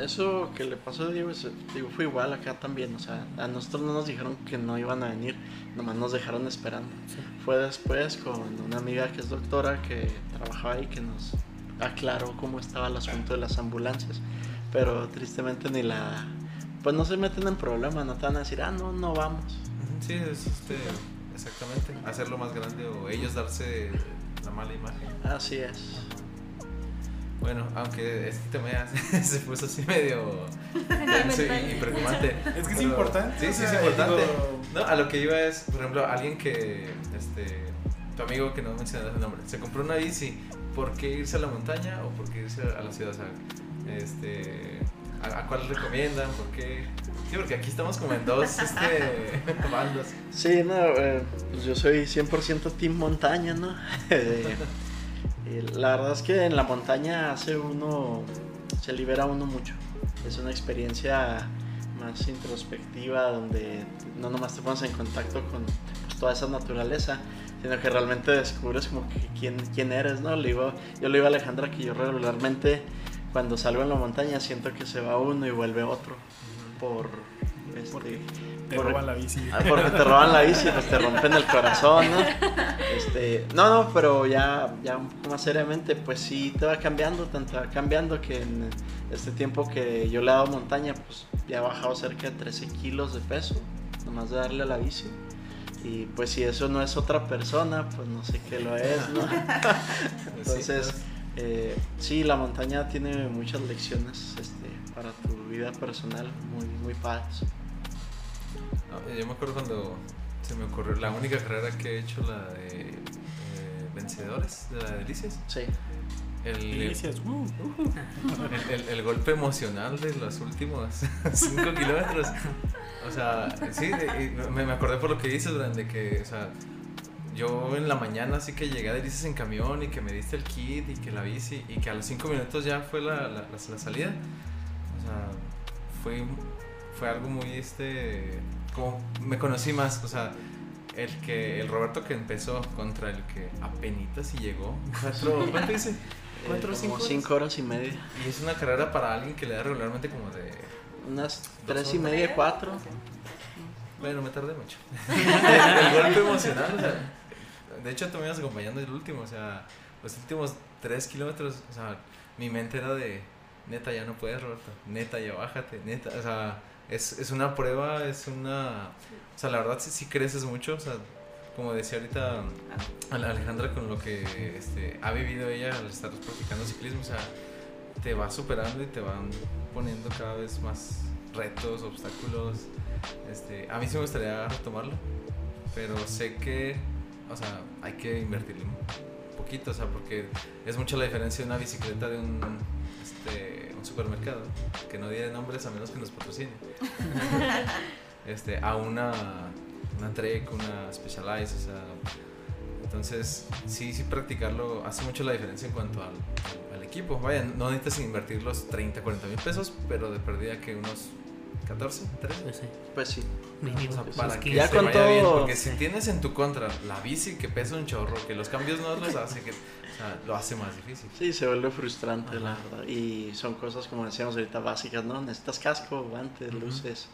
[SPEAKER 4] eso que le pasó a Diego, es- digo, fue igual acá también. O sea, a nosotros no nos dijeron que no iban a venir, nomás nos dejaron esperando.
[SPEAKER 3] Sí.
[SPEAKER 4] Fue después con una amiga que es doctora que trabajaba ahí que nos aclaró cómo estaba el asunto de las ambulancias. Pero tristemente ni la... Pues no se meten en problemas, no te van a decir, ah, no, no vamos.
[SPEAKER 5] Sí, es este, exactamente. Hacerlo más grande o ellos darse la mala imagen.
[SPEAKER 4] Así es.
[SPEAKER 5] Bueno, aunque este tema ya se puso así medio tenso y, y preocupante.
[SPEAKER 1] Es que es importante.
[SPEAKER 5] Sí, sí,
[SPEAKER 1] sea,
[SPEAKER 5] es importante.
[SPEAKER 1] digo,
[SPEAKER 5] No, a lo que iba es, por ejemplo, alguien que, este, tu amigo que no mencionas el nombre, se compró una bici, ¿por qué irse a la montaña o por qué irse a la ciudad? O sea, este, ¿a, a cuál recomiendan? ¿Por qué? Sí, porque aquí estamos como en dos este, bandas.
[SPEAKER 4] Sí, no, eh, pues yo soy 100% team montaña, ¿no? Eh, la verdad es que en la montaña hace uno, se libera uno mucho. Es una experiencia más introspectiva donde no nomás te pones en contacto con pues, toda esa naturaleza, sino que realmente descubres como que quién, quién eres, ¿no? Le digo, yo le digo a Alejandra que yo regularmente cuando salgo en la montaña siento que se va uno y vuelve otro por... Este,
[SPEAKER 1] Te
[SPEAKER 4] por-
[SPEAKER 1] roban la bici.
[SPEAKER 4] Ah, porque te roban la bici, pues te rompen el corazón, ¿no? Este, no, no, pero ya, ya un poco más seriamente, pues sí te va cambiando, tanto va cambiando que en este tiempo que yo le he dado montaña, pues ya he bajado cerca de 13 kilos de peso, nomás de darle a la bici. Y pues si eso no es otra persona, pues no sé qué lo es, ¿no? Entonces, eh, sí, la montaña tiene muchas lecciones este, para tu vida personal, muy, muy padres.
[SPEAKER 5] No, yo me acuerdo cuando se me ocurrió, la única carrera que he hecho, la de eh, vencedores, de la de Delicias.
[SPEAKER 4] Sí.
[SPEAKER 5] El,
[SPEAKER 1] Delicias, uh.
[SPEAKER 5] el, el- el golpe emocional de los últimos 5 kilómetros. O sea, sí, de- me, me acordé por lo que dices, Bran, de que, o sea, yo en la mañana sí que llegué a Delicias en camión y que me diste el kit y que la bici y que a los 5 minutos ya fue la, la, la- la salida. O sea, fue, fue algo muy, este, como me conocí más, o sea, el que, el Roberto que empezó contra el que apenitas y llegó. Cuatro, ¿Cuánto dice? ¿Cuatro o
[SPEAKER 4] Eh,
[SPEAKER 5] cinco horas?
[SPEAKER 4] cinco horas y media.
[SPEAKER 5] Y es una carrera para alguien que le da regularmente como de...
[SPEAKER 4] Unas tres y
[SPEAKER 5] horas.
[SPEAKER 4] media, cuatro.
[SPEAKER 5] Bueno, me tardé mucho. el golpe emocional, o sea... De hecho, tú me ibas acompañando el último, o sea... Los últimos tres kilómetros, o sea... Mi mente era de... Neta, ya no puedes, Roberto. Neta, ya bájate. Neta, o sea... Es, es una prueba, es una... O sea, la verdad sí, creces mucho, o sea... Como decía ahorita Ale- Alejandra con lo que este, ha vivido ella al estar practicando ciclismo, o sea, te va superando y te van poniendo cada vez más retos, obstáculos. Este, a mí sí me gustaría retomarlo, pero sé que, o sea, hay que invertirle un poquito, o sea, porque es mucha la diferencia de una bicicleta de un, este, un supermercado, que no diré nombres a menos que nos patrocine, este, a una, una Trek, una Specialized, o sea, entonces, sí, sí practicarlo hace mucho la diferencia en cuanto al, al equipo. Vaya, no necesitas invertir los 30, 40 mil pesos, pero de perdida que unos 14, 13.
[SPEAKER 3] Pues sí,
[SPEAKER 4] Pues sí.
[SPEAKER 3] mínimo.
[SPEAKER 5] O sea,
[SPEAKER 3] esos
[SPEAKER 5] para que
[SPEAKER 3] 15.
[SPEAKER 4] Ya
[SPEAKER 5] te
[SPEAKER 4] con
[SPEAKER 5] vaya bien,
[SPEAKER 4] todo-
[SPEAKER 5] porque si tienes en tu contra la bici que pesa un chorro, que los cambios no los hace, que o sea, lo hace más difícil.
[SPEAKER 4] Sí, se vuelve frustrante, la
[SPEAKER 5] Ajá.
[SPEAKER 4] verdad. Y son cosas, como decíamos ahorita, básicas, ¿no? Necesitas casco, guantes,
[SPEAKER 5] Ujú.
[SPEAKER 4] luces.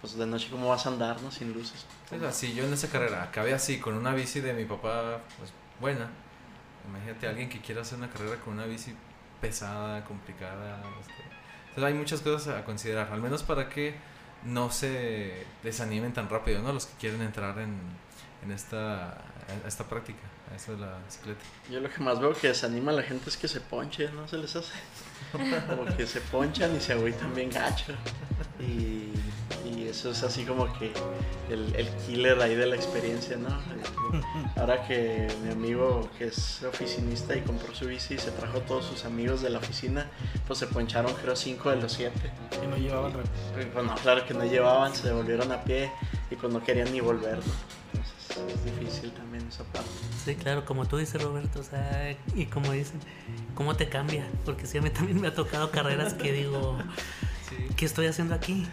[SPEAKER 4] Pues de noche, ¿cómo vas a andar, no? Sin luces.
[SPEAKER 5] O sea, si yo en esa carrera acabé así, con una bici de mi papá, pues buena, imagínate alguien que quiera hacer una carrera con una bici pesada, complicada. este, Entonces hay muchas cosas a considerar, al menos para que no se desanimen tan rápido, ¿no? Los que quieren entrar en, en esta, a esta práctica, a eso de la bicicleta.
[SPEAKER 4] Yo lo que más veo que desanima a la gente es que se ponche, ¿no? Se les hace. Como que se ponchan y se agüitan bien gacho. Y, y eso es así como que el, el killer ahí de la experiencia, ¿no? Ahora que mi amigo que es oficinista y compró su bici y se trajo todos sus amigos de la oficina, pues se poncharon creo cinco de los siete.
[SPEAKER 1] Que no llevaban
[SPEAKER 4] Y, Pues no, claro que no llevaban, se devolvieron a pie y pues no querían ni volver, ¿no? Es difícil también esa parte.
[SPEAKER 3] Sí, claro, como tú dices, Roberto, o sea, y como dicen, ¿cómo te cambia? Porque sí, a mí también me ha tocado carreras que digo,
[SPEAKER 5] Sí.
[SPEAKER 3] ¿qué estoy haciendo aquí?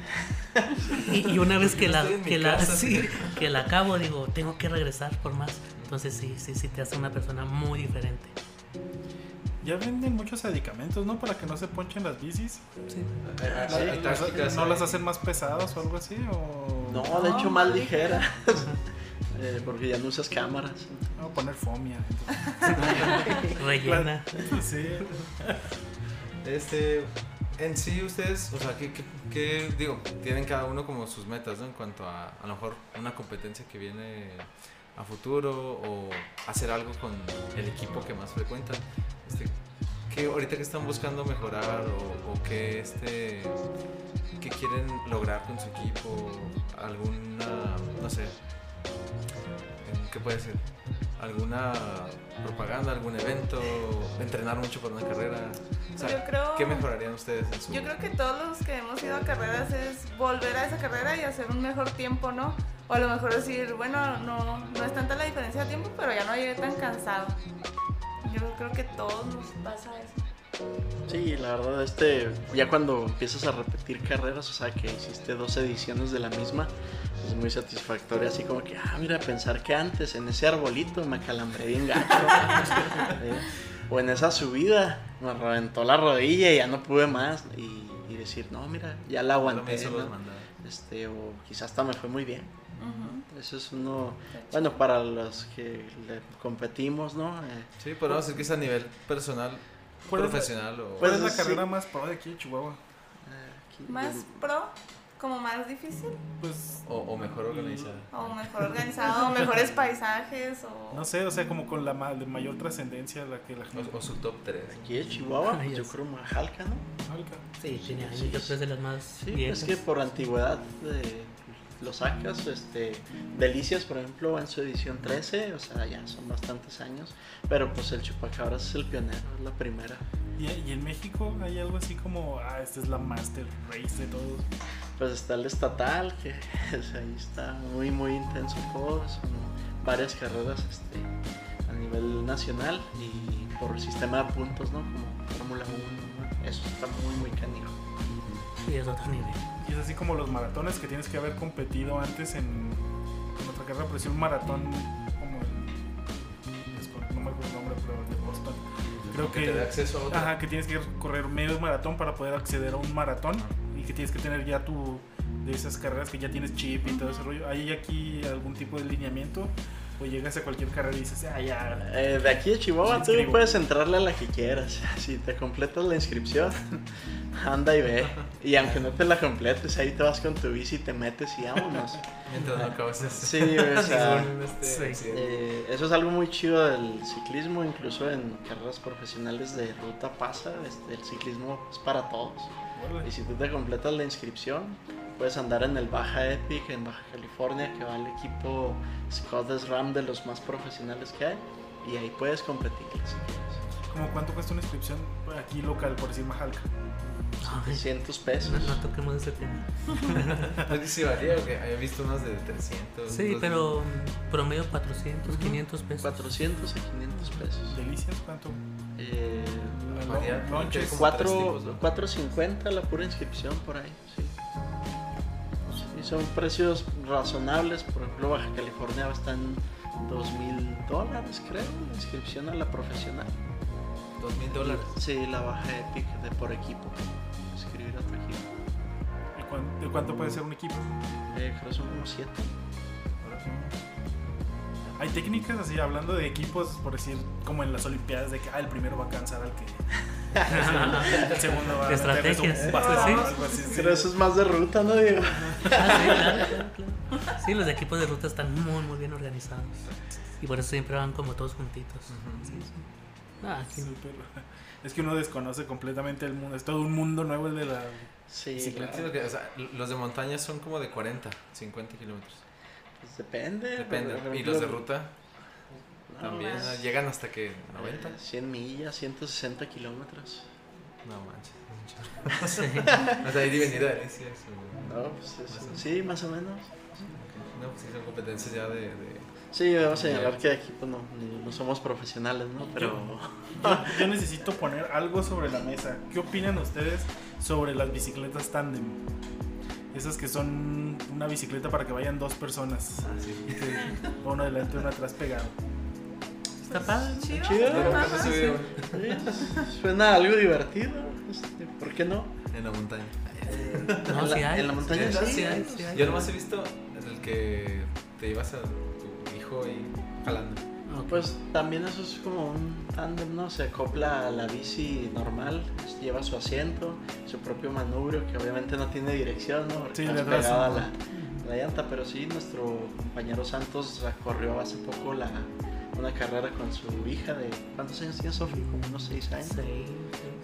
[SPEAKER 3] Y, y una vez que la, que, la, sí, que la acabo, digo, tengo que regresar por más. Entonces sí, sí, sí, te hace una persona muy diferente.
[SPEAKER 1] Ya venden muchos medicamentos, ¿no? Para que no se ponchen las bicis.
[SPEAKER 3] Sí.
[SPEAKER 5] Hay- hay
[SPEAKER 1] Las- ¿No las hacen más pesadas o algo así? O...
[SPEAKER 4] No, de hecho más ligeras. Eh, porque ya no usas cámaras.
[SPEAKER 1] No, poner fomia.
[SPEAKER 3] Rellena.
[SPEAKER 1] Sí.
[SPEAKER 5] Este, en sí ustedes, o sea, ¿qué, qué, qué- digo? Tienen cada uno como sus metas, ¿no? En cuanto a a lo mejor una competencia que viene a futuro o hacer algo con el equipo que más frecuentan. Este, ¿qué ahorita que están buscando mejorar o, o qué este qué quieren lograr con su equipo? ¿Alguna, no sé, qué puede ser? ¿Alguna propaganda, algún evento? ¿Entrenar mucho para una carrera? O sea,
[SPEAKER 2] Yo creo-
[SPEAKER 5] ¿Qué mejorarían ustedes en su
[SPEAKER 2] Yo creo que todos los que hemos ido a carreras es volver a esa carrera y hacer un mejor tiempo, ¿no? O a lo mejor decir, bueno, no, no es tanta la diferencia de tiempo, pero ya no llegué tan cansado. Yo creo que todos nos pasa eso.
[SPEAKER 4] Sí, la verdad, este, ya cuando empiezas a repetir carreras, o sea, que hiciste dos ediciones de la misma, es muy satisfactorio, así como que, ah, mira, pensar que antes en ese arbolito me calambré bien gacho, ¿eh? o en esa subida me reventó la rodilla y ya no pude más, y, y decir, no, mira, ya la aguanté, ¿no? este, o quizás hasta me fue muy bien.
[SPEAKER 2] Ujú.
[SPEAKER 4] Eso es uno, bueno, para los que le competimos, ¿no? Eh,
[SPEAKER 5] Sí, podemos decir que es a nivel personal,
[SPEAKER 1] ¿Cuál es la-
[SPEAKER 5] profesional o...
[SPEAKER 1] ¿Cuál es
[SPEAKER 4] Pues,
[SPEAKER 1] la
[SPEAKER 4] sí.
[SPEAKER 1] carrera más pro de aquí de Chihuahua?
[SPEAKER 2] Más pro, como más difícil,
[SPEAKER 1] Pues
[SPEAKER 5] o, o mejor organizada.
[SPEAKER 2] o mejor organizado, o mejores paisajes, o...
[SPEAKER 1] no sé, o sea, como con la ma- de mayor trascendencia la que la gente.
[SPEAKER 5] O, o su top 3.
[SPEAKER 4] Aquí de Chihuahua,
[SPEAKER 3] Ay,
[SPEAKER 4] pues yo creo Majalca, ¿no?
[SPEAKER 1] Alca.
[SPEAKER 3] Sí, tiene.
[SPEAKER 4] Sí,
[SPEAKER 3] Yo creo que es de las más
[SPEAKER 4] Sí,
[SPEAKER 3] viejas.
[SPEAKER 4] es que por antigüedad eh, lo sacas, este, Delicias, por ejemplo, en su edición 13, o sea, ya son bastantes años, pero pues el Chupacabras es el pionero, es la primera.
[SPEAKER 1] ¿Y, y en México hay algo así como, ah, esta es la master race de todos.
[SPEAKER 4] Pues está el estatal, que sea, ahí está muy, muy intenso todo, son varias carreras este, a nivel nacional y por sistema de puntos, ¿no? Como Fórmula 1, ¿no? eso está muy, muy canijo.
[SPEAKER 3] Sí, es otro nivel.
[SPEAKER 1] Y es así como los maratones que tienes que haber competido antes en, en otra carrera, pero sí un maratón como el, descon- no me acuerdo el nombre, pero el de Boston. Creo
[SPEAKER 5] Que te da
[SPEAKER 1] que,
[SPEAKER 5] acceso a otro.
[SPEAKER 1] ajá, que tienes que correr medio maratón para poder acceder a un maratón y que tienes que tener ya tu de esas carreras que ya tienes chip y todo ese rollo. ¿Hay aquí algún tipo de lineamiento? O llegas a cualquier carrera y dices, ah, ya,
[SPEAKER 4] Eh, de aquí de Chihuahua tú puedes entrarle a la que quieras. Si te completas la inscripción, anda y ve. Y aunque no te la completes, ahí te vas con tu bici y te metes y vámonos.
[SPEAKER 5] Mientras no acabas ese.
[SPEAKER 4] Sí, o sea,
[SPEAKER 5] este,
[SPEAKER 3] sí.
[SPEAKER 4] eh, eso es algo muy chido del ciclismo, incluso en carreras profesionales de ruta pasa, este, el ciclismo es para todos. Y si tú te completas la inscripción, puedes andar en el Baja Epic en Baja California, que va el equipo Scott SRAM de los más profesionales que hay, y ahí puedes competir.
[SPEAKER 1] ¿Cómo cuánto cuesta una inscripción aquí local, por decir Majalca?
[SPEAKER 3] Ay,
[SPEAKER 4] 100
[SPEAKER 3] no,
[SPEAKER 4] pesos.
[SPEAKER 3] no toquemos ese tema.
[SPEAKER 5] No sé si varía, porque había visto unos de 300.
[SPEAKER 3] Sí,
[SPEAKER 5] otros de-
[SPEAKER 3] pero promedio 400, 500 pesos.
[SPEAKER 4] 400 a 500 pesos.
[SPEAKER 1] ¿Delicias? ¿Cuánto?
[SPEAKER 4] Eh,
[SPEAKER 5] como
[SPEAKER 4] cuatro-
[SPEAKER 5] tres tipos, ¿no?
[SPEAKER 4] 4.50 la pura inscripción por ahí, sí. Son precios razonables. Por ejemplo, Baja California está en 2.000 dólares, creo, la inscripción a la profesional.
[SPEAKER 5] Dos mil dólares.
[SPEAKER 4] Sí, la Baja Epic de por equipo. Inscribir a tu equipo.
[SPEAKER 1] ¿De cuán- ¿De cuánto puede ser un equipo?
[SPEAKER 4] Eh, creo que son como 7.
[SPEAKER 1] Hay técnicas así, hablando de equipos, por decir, como en las Olimpiadas, de que ah, el primero va a cansar al que. el segundo va a.
[SPEAKER 3] De estrategias,
[SPEAKER 1] meterle su bastón
[SPEAKER 3] sí.
[SPEAKER 1] o algo así, sí.
[SPEAKER 4] Pero eso es más de ruta, ¿no, Diego?
[SPEAKER 3] Ah, sí, claro, claro, claro. Sí, los equipos de ruta están muy, muy bien organizados. Y por eso siempre van como todos juntitos. Sí, sí. Ah.
[SPEAKER 1] Sí, es que uno desconoce completamente el mundo. Es todo un mundo nuevo el de la.
[SPEAKER 4] Sí,
[SPEAKER 1] Sí,
[SPEAKER 4] claro.
[SPEAKER 5] Sí, porque, o sea, los de montaña son como de 40, 50 kilómetros.
[SPEAKER 4] Pues depende.
[SPEAKER 5] Depende. Y los de ruta
[SPEAKER 4] no,
[SPEAKER 5] también llegan hasta que 90.
[SPEAKER 4] eh, 100 millas, 160 kilómetros.
[SPEAKER 5] No manches.
[SPEAKER 3] Sí.
[SPEAKER 5] O sea, ir y venir a Delicias. o-
[SPEAKER 4] No, pues es-
[SPEAKER 5] Más o menos.
[SPEAKER 4] sí, más o menos.
[SPEAKER 5] No, pues sí, son competencias ya de. de-
[SPEAKER 4] Sí, debo señalar que aquí pues, no, no somos profesionales, ¿no? Pero
[SPEAKER 1] Yo, yo necesito poner algo sobre la mesa. ¿Qué opinan ustedes sobre las bicicletas tándem? Esas que son una bicicleta para que vayan dos personas.
[SPEAKER 5] Ah, sí.
[SPEAKER 1] Y que uno adelante y uno atrás pegado.
[SPEAKER 3] Está padre.
[SPEAKER 2] Chido.
[SPEAKER 4] Chido.
[SPEAKER 5] Subieron
[SPEAKER 4] sí, suena algo divertido. este, ¿Por qué no?
[SPEAKER 5] en la montaña.
[SPEAKER 3] No,
[SPEAKER 4] en, la,
[SPEAKER 3] sí hay.
[SPEAKER 4] en la montaña
[SPEAKER 5] Sí,
[SPEAKER 4] sí.
[SPEAKER 3] sí hay, sí hay.
[SPEAKER 5] Yo nomás he visto en el que te llevas a tu hijo y jalando.
[SPEAKER 4] Pues también eso es como un tándem, ¿no? Se acopla a la bici normal, lleva su asiento, su propio manubrio, que obviamente no tiene dirección, ¿no? Porque
[SPEAKER 1] Sí,
[SPEAKER 4] está pegada a la, la llanta, pero sí, nuestro compañero Santos corrió hace poco la una carrera con su hija de... ¿Cuántos años tiene Sofía? Como unos 6 años.
[SPEAKER 3] Sí,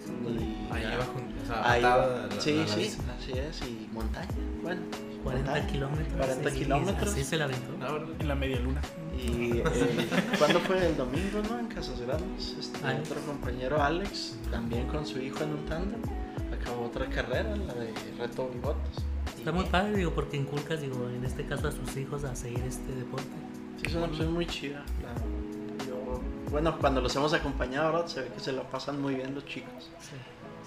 [SPEAKER 3] sí,
[SPEAKER 4] Y
[SPEAKER 5] Ahí con, o sea,
[SPEAKER 4] ahí
[SPEAKER 5] la-
[SPEAKER 4] sí,
[SPEAKER 5] la
[SPEAKER 4] sí, así es. Y montaña, bueno.
[SPEAKER 3] 40
[SPEAKER 4] montaña.
[SPEAKER 3] kilómetros.
[SPEAKER 4] 40
[SPEAKER 3] sí,
[SPEAKER 4] kilómetros.
[SPEAKER 3] Así se la aventó.
[SPEAKER 1] En la media luna.
[SPEAKER 4] Y eh, ¿cuándo fue el domingo, no? En Casas Grandes. Este, otro compañero, Alex, también con su hijo en un tándem. Acabó otra carrera, la de Reto Bigotes.
[SPEAKER 3] Está muy padre, digo, porque inculcas, digo, en este caso a sus hijos a seguir este deporte.
[SPEAKER 4] Sí, es una opción muy chida. la- yo- bueno, cuando los hemos acompañado. Se ve que se lo pasan muy bien los chicos.
[SPEAKER 3] Sí,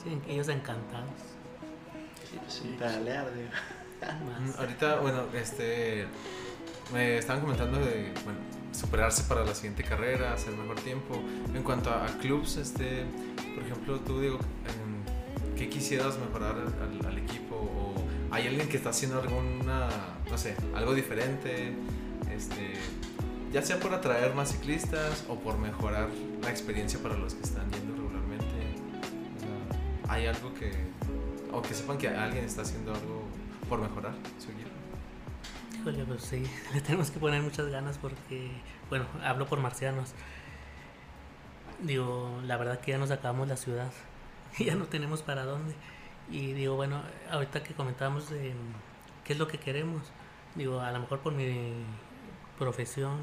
[SPEAKER 3] sí ellos encantados.
[SPEAKER 4] Sin pedalear, digo.
[SPEAKER 5] Mm,
[SPEAKER 3] Más.
[SPEAKER 5] Ahorita, bueno, este. Me estaban comentando de bueno, superarse para la siguiente carrera, hacer mejor tiempo. En cuanto a, a clubs, este, por ejemplo, tú, digo, ¿qué quisieras mejorar al, al equipo? ¿O hay alguien que está haciendo alguna, no sé, algo diferente? Este, ya sea por atraer más ciclistas o por mejorar la experiencia para los que están yendo regularmente. ¿Hay algo que, o que sepan que alguien está haciendo algo por mejorar su equipo?
[SPEAKER 3] Híjole, pues sí, le tenemos que poner muchas ganas porque, bueno, hablo por marcianos. Digo, la verdad que ya nos acabamos la ciudad, ya no tenemos para dónde. Y digo, bueno, ahorita que comentábamos de qué es lo que queremos, digo, a lo mejor por mi profesión,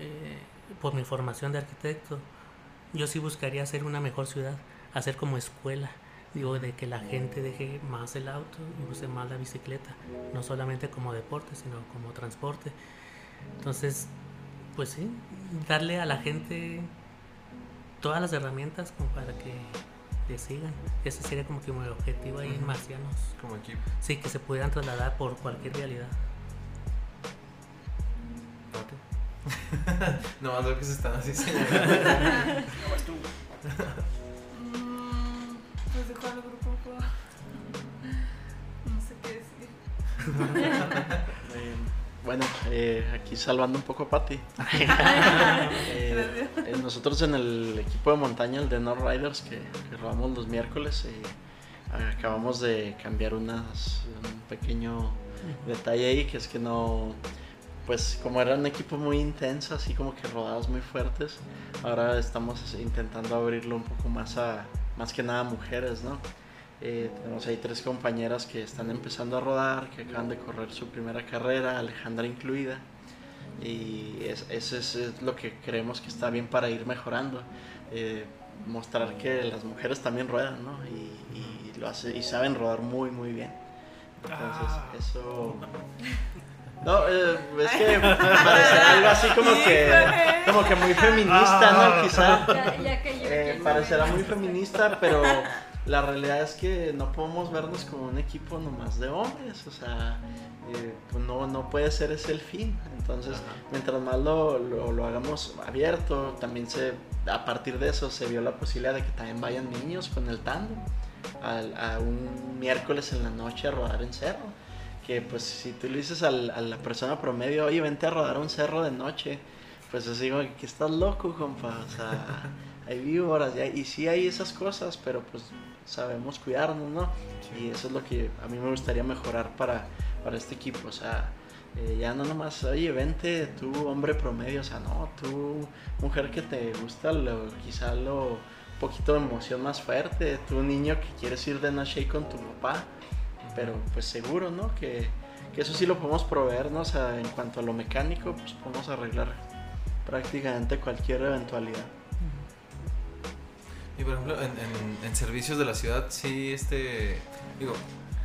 [SPEAKER 3] eh, por mi formación de arquitecto, yo sí buscaría hacer una mejor ciudad, hacer como escuela. Digo, de que la gente deje más el auto y use más la bicicleta, no solamente como deporte, sino como transporte. Entonces, pues sí, darle a la gente todas las herramientas como para que le sigan. Ese sería como que mi objetivo ahí en
[SPEAKER 5] Ujú.
[SPEAKER 3] Marcianos.
[SPEAKER 5] Como equipo.
[SPEAKER 3] Sí, que se pudieran trasladar por cualquier realidad.
[SPEAKER 5] no más veo que se están así señalando.
[SPEAKER 2] Pues de cuál grupo. No sé qué decir.
[SPEAKER 4] Eh, bueno, eh, aquí salvando un poco a Patti. Eh, eh, nosotros en el equipo de montaña, el de North Riders, que, que robamos los miércoles, acabamos de cambiar unas, un pequeño detalle ahí, que es que no, pues como era un equipo muy intenso, así como que rodadas muy fuertes, ahora estamos intentando abrirlo un poco más a, más que nada mujeres, ¿no? Eh, tenemos ahí tres compañeras que están empezando a rodar, que acaban de correr su primera carrera, Alejandra incluida. Y es- eso es, es lo que creemos que está bien para ir mejorando. Eh, mostrar que las mujeres también ruedan, ¿no? Y, y lo hace, y saben rodar muy, muy bien. Entonces,
[SPEAKER 1] Ah.
[SPEAKER 4] eso... No, eh, es que parece algo así como que, como que muy feminista, ¿no? Quizá.
[SPEAKER 6] Ya, ya que yo.
[SPEAKER 4] Eh, parecerá muy feminista, pero la realidad es que no podemos vernos como un equipo nomás de hombres, o sea, eh, pues no, no puede ser ese el fin. Entonces, mientras más lo, lo, lo hagamos abierto, también se, a partir de eso se vio la posibilidad de que también vayan niños con el tándem al- a un miércoles en la noche a rodar en cerro. Que pues si tú le dices al- a la persona promedio, oye, vente a rodar un cerro de noche, pues es digo que estás loco, compa, o sea, hay víboras, y, hay- y sí hay esas cosas, pero pues sabemos cuidarnos, ¿no? Y eso es lo que a mí me gustaría mejorar para, para este equipo, o sea, eh, ya no nomás, oye, vente tú, hombre promedio, o sea, no, tú, mujer que te gusta lo, quizá lo, un poquito de emoción más fuerte, tú, niño que quieres ir de noche con tu papá, pero pues seguro, ¿no? Que, eso sí lo podemos proveer, ¿no? O sea, en cuanto a lo mecánico, pues podemos arreglar prácticamente cualquier eventualidad.
[SPEAKER 5] Y por ejemplo, en, servicios de la ciudad, sí, este, digo,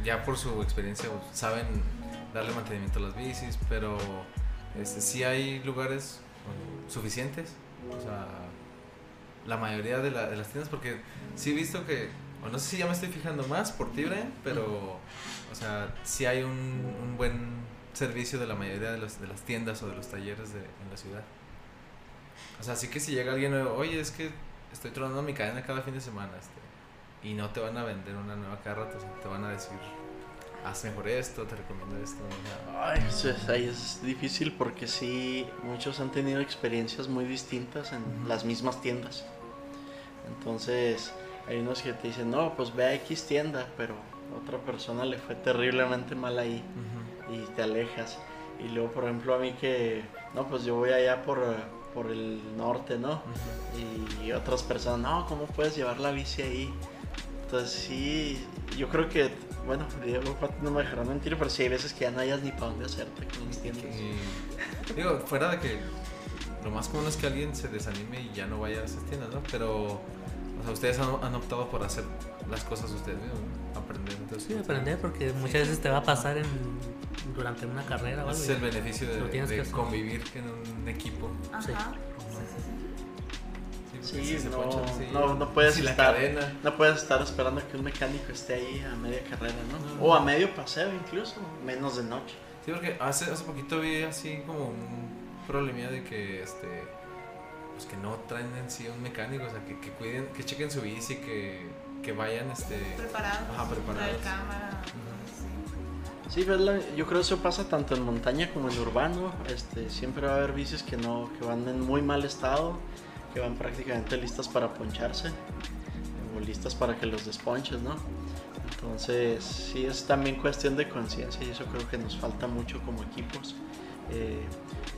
[SPEAKER 5] ya por su experiencia pues, saben darle mantenimiento a las bicis, pero este, sí hay lugares suficientes, la mayoría de, la- de las tiendas, porque sí he visto que, o no sé si ya me estoy fijando más por ti, pero, o sea, sí hay un, un buen servicio de la mayoría de, los- de las tiendas o de los talleres de, en la ciudad. O sea, sí que si llega alguien nuevo, oye, es que estoy tronando mi cadena cada fin de semana, este, y no te van a vender una nueva cada rato, o sea, te van a decir, haz mejor esto, te recomiendo esto.
[SPEAKER 4] Ay, eso es, ahí es difícil porque sí, muchos han tenido experiencias muy distintas en las mismas tiendas. Entonces, hay unos que te dicen, no, pues ve a X tienda, pero otra persona le fue terriblemente mal ahí
[SPEAKER 5] ujú.
[SPEAKER 4] y te alejas. Y luego, por ejemplo, a mí que, no, pues yo voy allá por, por el norte, ¿no? Y otras personas, no, ¿cómo puedes llevar la bici ahí? Entonces sí, yo creo que, bueno, Diego no me dejará mentir, pero sí hay veces que ya no hayas ni para dónde hacerte con los tiendas.
[SPEAKER 5] Y, digo, fuera de que lo más común es que alguien se desanime y ya no vaya a esas tiendas, ¿no? Pero, o sea, ustedes han, han optado por hacer las cosas ustedes mismos, ¿no? aprender. Entonces,
[SPEAKER 3] Sí, aprender porque muchas veces te va a pasar en, durante una carrera o algo.
[SPEAKER 5] Es el beneficio de,
[SPEAKER 3] que
[SPEAKER 5] de convivir en un equipo.
[SPEAKER 2] Ajá.
[SPEAKER 3] Sí.
[SPEAKER 5] Sí,
[SPEAKER 4] Sí, no,
[SPEAKER 5] ponchan, sí.
[SPEAKER 4] no, no puedes
[SPEAKER 5] la
[SPEAKER 4] estar, no puedes estar esperando que un mecánico esté ahí a media carrera, ¿no?
[SPEAKER 5] No.
[SPEAKER 4] O a medio paseo incluso, menos de noche.
[SPEAKER 5] Sí, porque hace, hace poquito vi así como un problemilla de que este pues que no traen en sí un mecánico, o sea, que, que cuiden, que chequen su bici, que, que vayan este
[SPEAKER 2] Preparados.
[SPEAKER 5] Ajá, preparados.
[SPEAKER 2] Traer cámara. sí.
[SPEAKER 4] Sí, ¿verdad? yo creo que eso pasa tanto en montaña como en urbano. Este, siempre va a haber bicis que no, que van en muy mal estado, que van prácticamente listas para poncharse o listas para que los desponches, ¿no? Entonces, sí es también cuestión de conciencia y eso creo que nos falta mucho como equipos. Eh,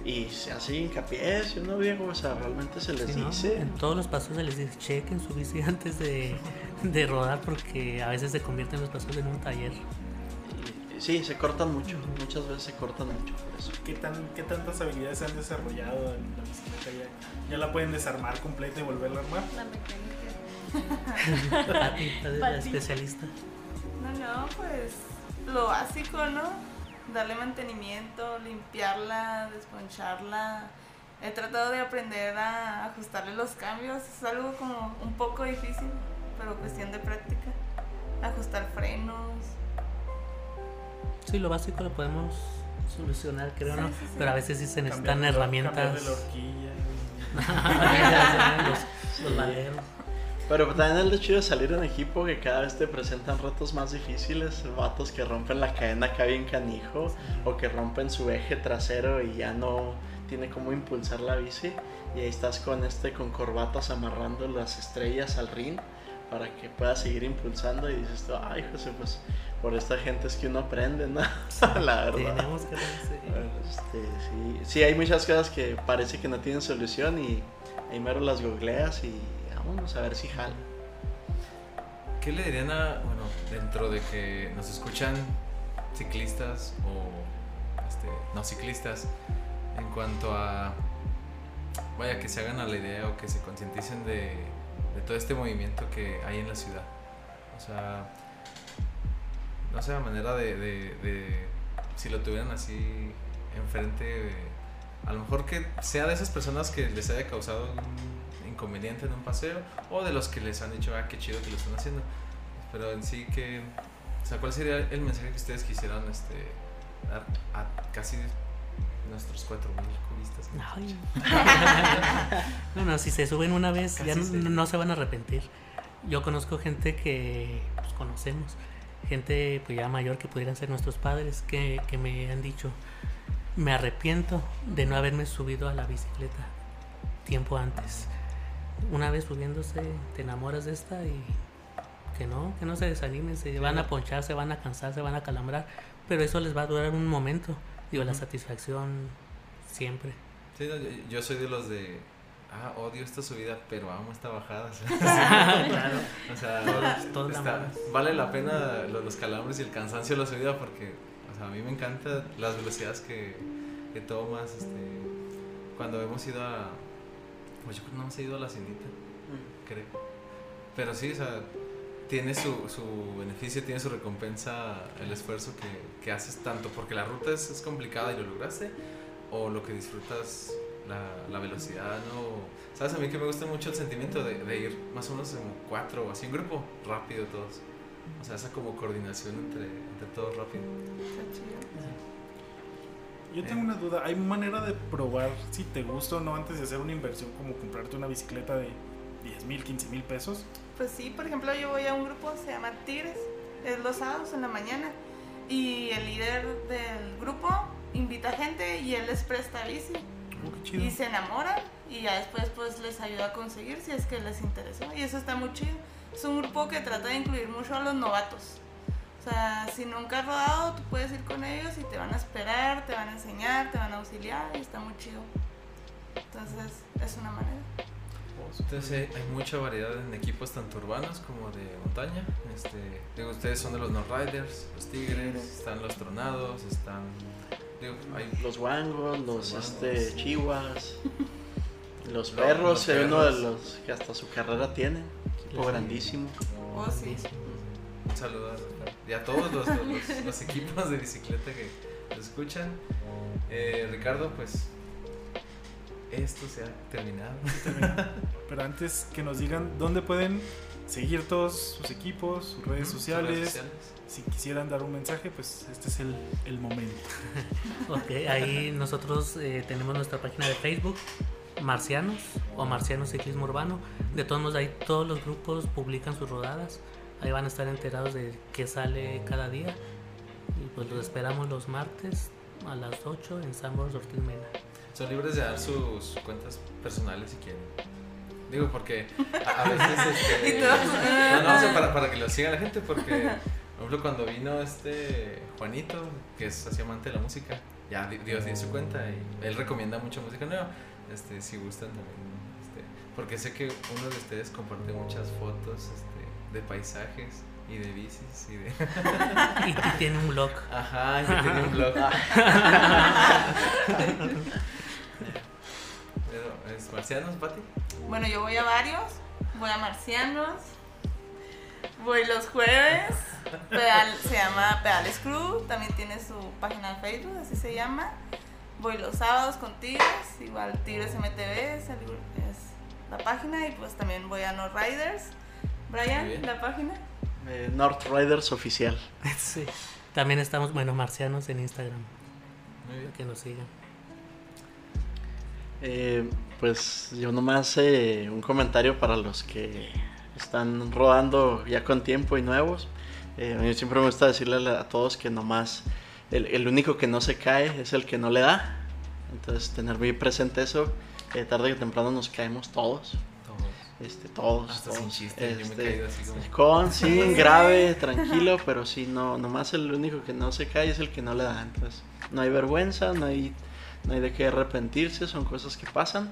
[SPEAKER 4] y se hace hincapié, si uno viejo, o sea, realmente se les
[SPEAKER 3] Sí, ¿no?
[SPEAKER 4] dice.
[SPEAKER 3] En todos los pasos se les dice chequen su bici antes de, de rodar porque a veces se convierten los pasos en un taller.
[SPEAKER 4] Y- sí, se cortan mucho, muchas veces se cortan mucho por eso.
[SPEAKER 1] ¿Qué, tan, ¿Qué tantas habilidades se han desarrollado en la bicicleta? ¿Ya, ya la pueden desarmar completa y volverla a armar?
[SPEAKER 6] La mecánica.
[SPEAKER 3] La especialista.
[SPEAKER 2] No, no, pues lo básico, ¿no? Darle mantenimiento, limpiarla, desponcharla. He tratado de aprender a ajustarle los cambios. Es algo como un poco difícil, pero cuestión de práctica. Ajustar frenos.
[SPEAKER 3] Sí, lo básico lo podemos solucionar, creo,
[SPEAKER 2] Sí,
[SPEAKER 3] ¿no?
[SPEAKER 2] sí, sí.
[SPEAKER 3] Pero a veces sí se necesitan herramientas.
[SPEAKER 1] cambiarle la horquilla.
[SPEAKER 3] los, los valeros.
[SPEAKER 4] Pero también el hecho de salir en equipo que cada vez te presentan retos más difíciles, vatos que rompen la cadena acá bien canijo o que rompen su eje trasero y ya no tiene cómo impulsar la bici y ahí estás con este con corbatas amarrando las estrellas al ring para que pueda seguir impulsando y dices tú, ay José, pues por esta gente es que uno aprende, ¿no? la verdad.
[SPEAKER 3] Tenemos que
[SPEAKER 4] Este, sí, sí, hay muchas cosas que parece que no tienen solución y ahí mero las googleas y vámonos a ver si jala.
[SPEAKER 5] ¿Qué le dirían a, bueno, dentro de que nos escuchan ciclistas o este, no ciclistas, en cuanto a, vaya, que se hagan a la idea o que se concienticen de, de todo este movimiento que hay en la ciudad? O sea, no sé, a manera de, de- de- si lo tuvieran así enfrente, a lo mejor que sea de esas personas que les haya causado un inconveniente en un paseo o de los que les han dicho, ah, qué chido que lo están haciendo. Pero en sí que, o sea, ¿cuál sería el mensaje que ustedes quisieran este, dar a casi nuestros 4.000 cubistas?
[SPEAKER 3] Ay. bueno, si se suben una vez, ya
[SPEAKER 5] Casi
[SPEAKER 3] no,
[SPEAKER 5] sí.
[SPEAKER 3] no se van a arrepentir. Yo conozco gente que pues, conocemos, gente pues ya mayor que pudieran ser nuestros padres, que, que me han dicho, me arrepiento de no haberme subido a la bicicleta tiempo antes. Una vez subiéndose, te enamoras de esta y que no, que no se desanimen, se van a ponchar, se van a cansar, se van a calambrar, pero eso les va a durar un momento. Digo, la
[SPEAKER 5] Ujú.
[SPEAKER 3] satisfacción siempre.
[SPEAKER 5] Sí, no, yo, yo soy de los de, ah, odio esta subida, pero amo esta bajada.
[SPEAKER 3] claro.
[SPEAKER 5] O sea,
[SPEAKER 3] Todos- todos la
[SPEAKER 5] está- vale la pena lo- los calambres y el cansancio de la subida porque o sea, a mí me encantan las velocidades que, que tomas. Este, cuando hemos ido a. Pues yo creo que no hemos ido a la Cindita, creo. Pero sí, o sea, tiene su, su beneficio, tiene su recompensa el esfuerzo que, que haces tanto porque la ruta es, es complicada y lo lograste, o lo que disfrutas la, la velocidad, ¿no? ¿Sabes? A mí que me gusta mucho el sentimiento de, de ir más o menos en cuatro o así en grupo, rápido todos. O sea, esa como coordinación entre, entre todos rápido.
[SPEAKER 2] Está chido.
[SPEAKER 1] Yo tengo una duda, ¿hay manera de probar si te gusta o no antes de hacer una inversión como comprarte una bicicleta de 10 mil, 15 mil pesos?
[SPEAKER 2] Pues sí, por ejemplo, yo voy a un grupo, se llama Tigres, es los sábados en la mañana. Y el líder del grupo invita gente y él les presta bici.
[SPEAKER 1] Oh.
[SPEAKER 2] Y se enamoran y ya después pues les ayuda a conseguir si es que les interesó. Y eso está muy chido. Es un grupo que trata de incluir mucho a los novatos. O sea, si nunca has rodado, tú puedes ir con ellos y te van a esperar, te van a enseñar, te van a auxiliar y está muy chido. Entonces, es una manera.
[SPEAKER 5] Entonces eh, hay mucha variedad en equipos tanto urbanos como de montaña. Este, digo, ustedes son de los No Riders, los Tigres, están los Tronados, están... Digo, hay
[SPEAKER 4] Los guangos, los
[SPEAKER 5] Los
[SPEAKER 4] este, chihuas, los
[SPEAKER 5] Lo-
[SPEAKER 4] perros,
[SPEAKER 5] los
[SPEAKER 4] es uno de
[SPEAKER 5] perros.
[SPEAKER 4] los que hasta su carrera tiene, equipo
[SPEAKER 3] Sí.
[SPEAKER 4] grandísimo.
[SPEAKER 2] Oh, sí.
[SPEAKER 5] un saludo a, y a todos los, los- los- los equipos de bicicleta que nos escuchan. Eh, Ricardo, pues esto se ha terminado.
[SPEAKER 1] Pero antes que nos digan dónde pueden seguir todos sus equipos, sus redes
[SPEAKER 5] Sus
[SPEAKER 1] sociales.
[SPEAKER 5] redes sociales.
[SPEAKER 1] Si quisieran dar un mensaje, pues este es el, el momento.
[SPEAKER 3] Ok, ahí nosotros eh, tenemos nuestra página de Facebook, Marcianos o Marcianos Ciclismo Urbano. De todos modos, ahí todos los grupos publican sus rodadas. Ahí van a estar enterados de qué sale cada día. Y pues los esperamos los martes a las 8 en San Borges Ortiz Mena.
[SPEAKER 5] Son libres de dar sus cuentas personales si quieren. Digo, porque a, veces. Este, no, no, o sea, para, para que lo siga la gente, porque, por ejemplo, cuando vino este Juanito, que es así amante de la música, ya di- Dios dio su cuenta y él recomienda mucha música nueva. Este, si gustan también. Este, porque sé que uno de ustedes comparte muchas fotos este, de paisajes y de bicis y de.
[SPEAKER 3] Y, y tiene un blog.
[SPEAKER 5] Ajá, y tiene un blog. Pero, ¿Es marcianos, Pati?
[SPEAKER 2] Bueno, yo voy a varios. Voy a Marcianos. Voy los jueves. Pedal- se llama Pedales Crew. También tiene su página de Facebook, así se llama. Voy los sábados con Tigres. Igual Tigres MTV es, el- es la página. Y pues también voy a No Riders. Brian, la página.
[SPEAKER 4] Eh, North Riders oficial.
[SPEAKER 3] Sí. También estamos, bueno, Marcianos en Instagram.
[SPEAKER 5] Muy bien.
[SPEAKER 3] Que nos sigan.
[SPEAKER 4] Eh, pues yo nomás eh, un comentario para los que están rodando ya con tiempo y nuevos. Eh, a mí siempre me gusta decirle a todos que nomás el, el único que no se cae es el que no le da. Entonces tener muy presente eso. eh, tarde que temprano nos caemos todos.
[SPEAKER 5] Todos.
[SPEAKER 4] Este, todos.
[SPEAKER 5] Hasta
[SPEAKER 4] todos.
[SPEAKER 5] sin chiste, yo me he
[SPEAKER 4] Este,
[SPEAKER 5] caído así como.
[SPEAKER 4] Con, sin, grave, tranquilo, pero sí, no, nomás el único que no se cae es el que no le da. Entonces, no hay vergüenza, no hay, no hay de qué arrepentirse, son cosas que pasan.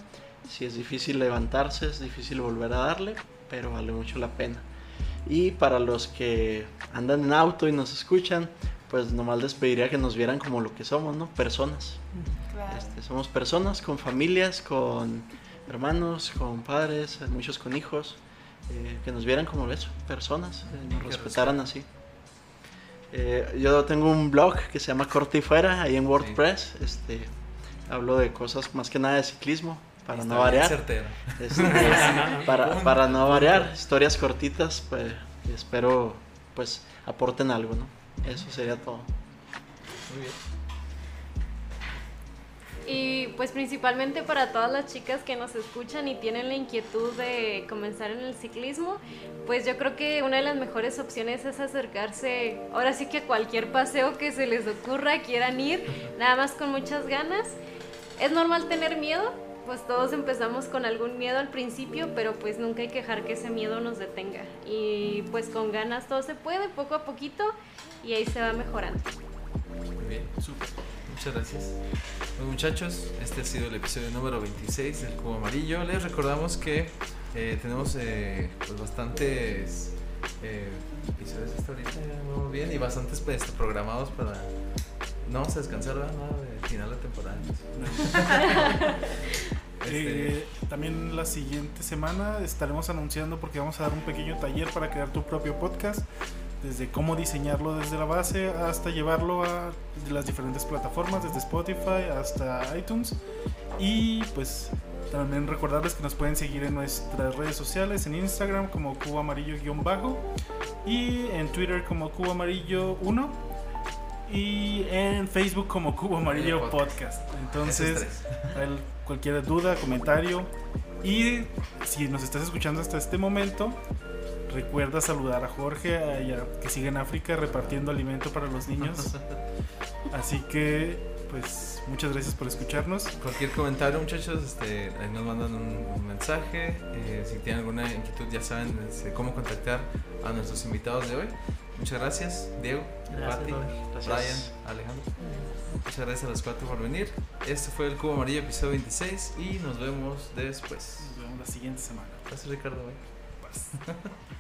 [SPEAKER 4] Si es difícil levantarse, es difícil volver a darle, pero vale mucho la pena. Y para los que andan en auto y nos escuchan, pues nomás les pediría que nos vieran como lo que somos, ¿no? Personas.
[SPEAKER 2] Claro.
[SPEAKER 4] Este, somos personas con familias, con hermanos, con padres, muchos con hijos, eh, que nos vieran como eso, personas, eh, nos respetaran así. Eh, yo tengo un blog que se llama Corte y Fuera, ahí en WordPress. Este, hablo de cosas más que nada de ciclismo, para
[SPEAKER 5] Está
[SPEAKER 4] no variar.
[SPEAKER 5] certero.
[SPEAKER 4] Este, para, para no variar, historias cortitas, pues espero pues aporten algo, ¿no? Eso sería todo.
[SPEAKER 5] Muy bien.
[SPEAKER 6] Y pues principalmente para todas las chicas que nos escuchan y tienen la inquietud de comenzar en el ciclismo, pues yo creo que una de las mejores opciones es acercarse ahora sí que a cualquier paseo que se les ocurra, quieran ir, nada más con muchas ganas. Es normal tener miedo, pues todos empezamos con algún miedo al principio, pero pues nunca hay que dejar que ese miedo nos detenga. Y pues con ganas todo se puede, poco a poquito, y ahí se va mejorando.
[SPEAKER 5] Muy bien. Muchas gracias. Pues muchachos, este ha sido el episodio número 26 del Cubo Amarillo. Les recordamos que eh, tenemos eh, pues bastantes eh, episodios hasta ahorita, vamos bien, y bastantes pues, programados para... No vamos a descansar, ¿verdad? Nada de final de temporada. Este,
[SPEAKER 1] Eh, también la siguiente semana estaremos anunciando porque vamos a dar un pequeño taller para crear tu propio podcast, desde cómo diseñarlo desde la base hasta llevarlo a las diferentes plataformas, desde Spotify hasta iTunes. Y pues también recordarles que nos pueden seguir en nuestras redes sociales, en Instagram como Cubo Amarillo-bajo y en Twitter como Cubo Amarillo 1 y en Facebook como Cubo Amarillo Podcast. Entonces, cualquier duda, comentario. Y si nos estás escuchando hasta este momento, recuerda saludar a Jorge, a ella, que sigue en África repartiendo alimento para los niños. Así que, pues, muchas gracias por escucharnos.
[SPEAKER 5] Cualquier comentario, muchachos, este, ahí nos mandan un, un mensaje. Eh, si tienen alguna inquietud, ya saben este, cómo contactar a nuestros invitados de hoy. muchas gracias, Diego,
[SPEAKER 3] Gracias,
[SPEAKER 5] Pati,
[SPEAKER 3] Robert.
[SPEAKER 4] Gracias.
[SPEAKER 5] Brian, Alejandro. Muchas gracias a los cuatro por venir. Este fue el Cubo Amarillo, episodio 26. Y nos vemos después.
[SPEAKER 1] Nos vemos la siguiente semana.
[SPEAKER 5] Gracias, Ricardo.
[SPEAKER 1] Paz.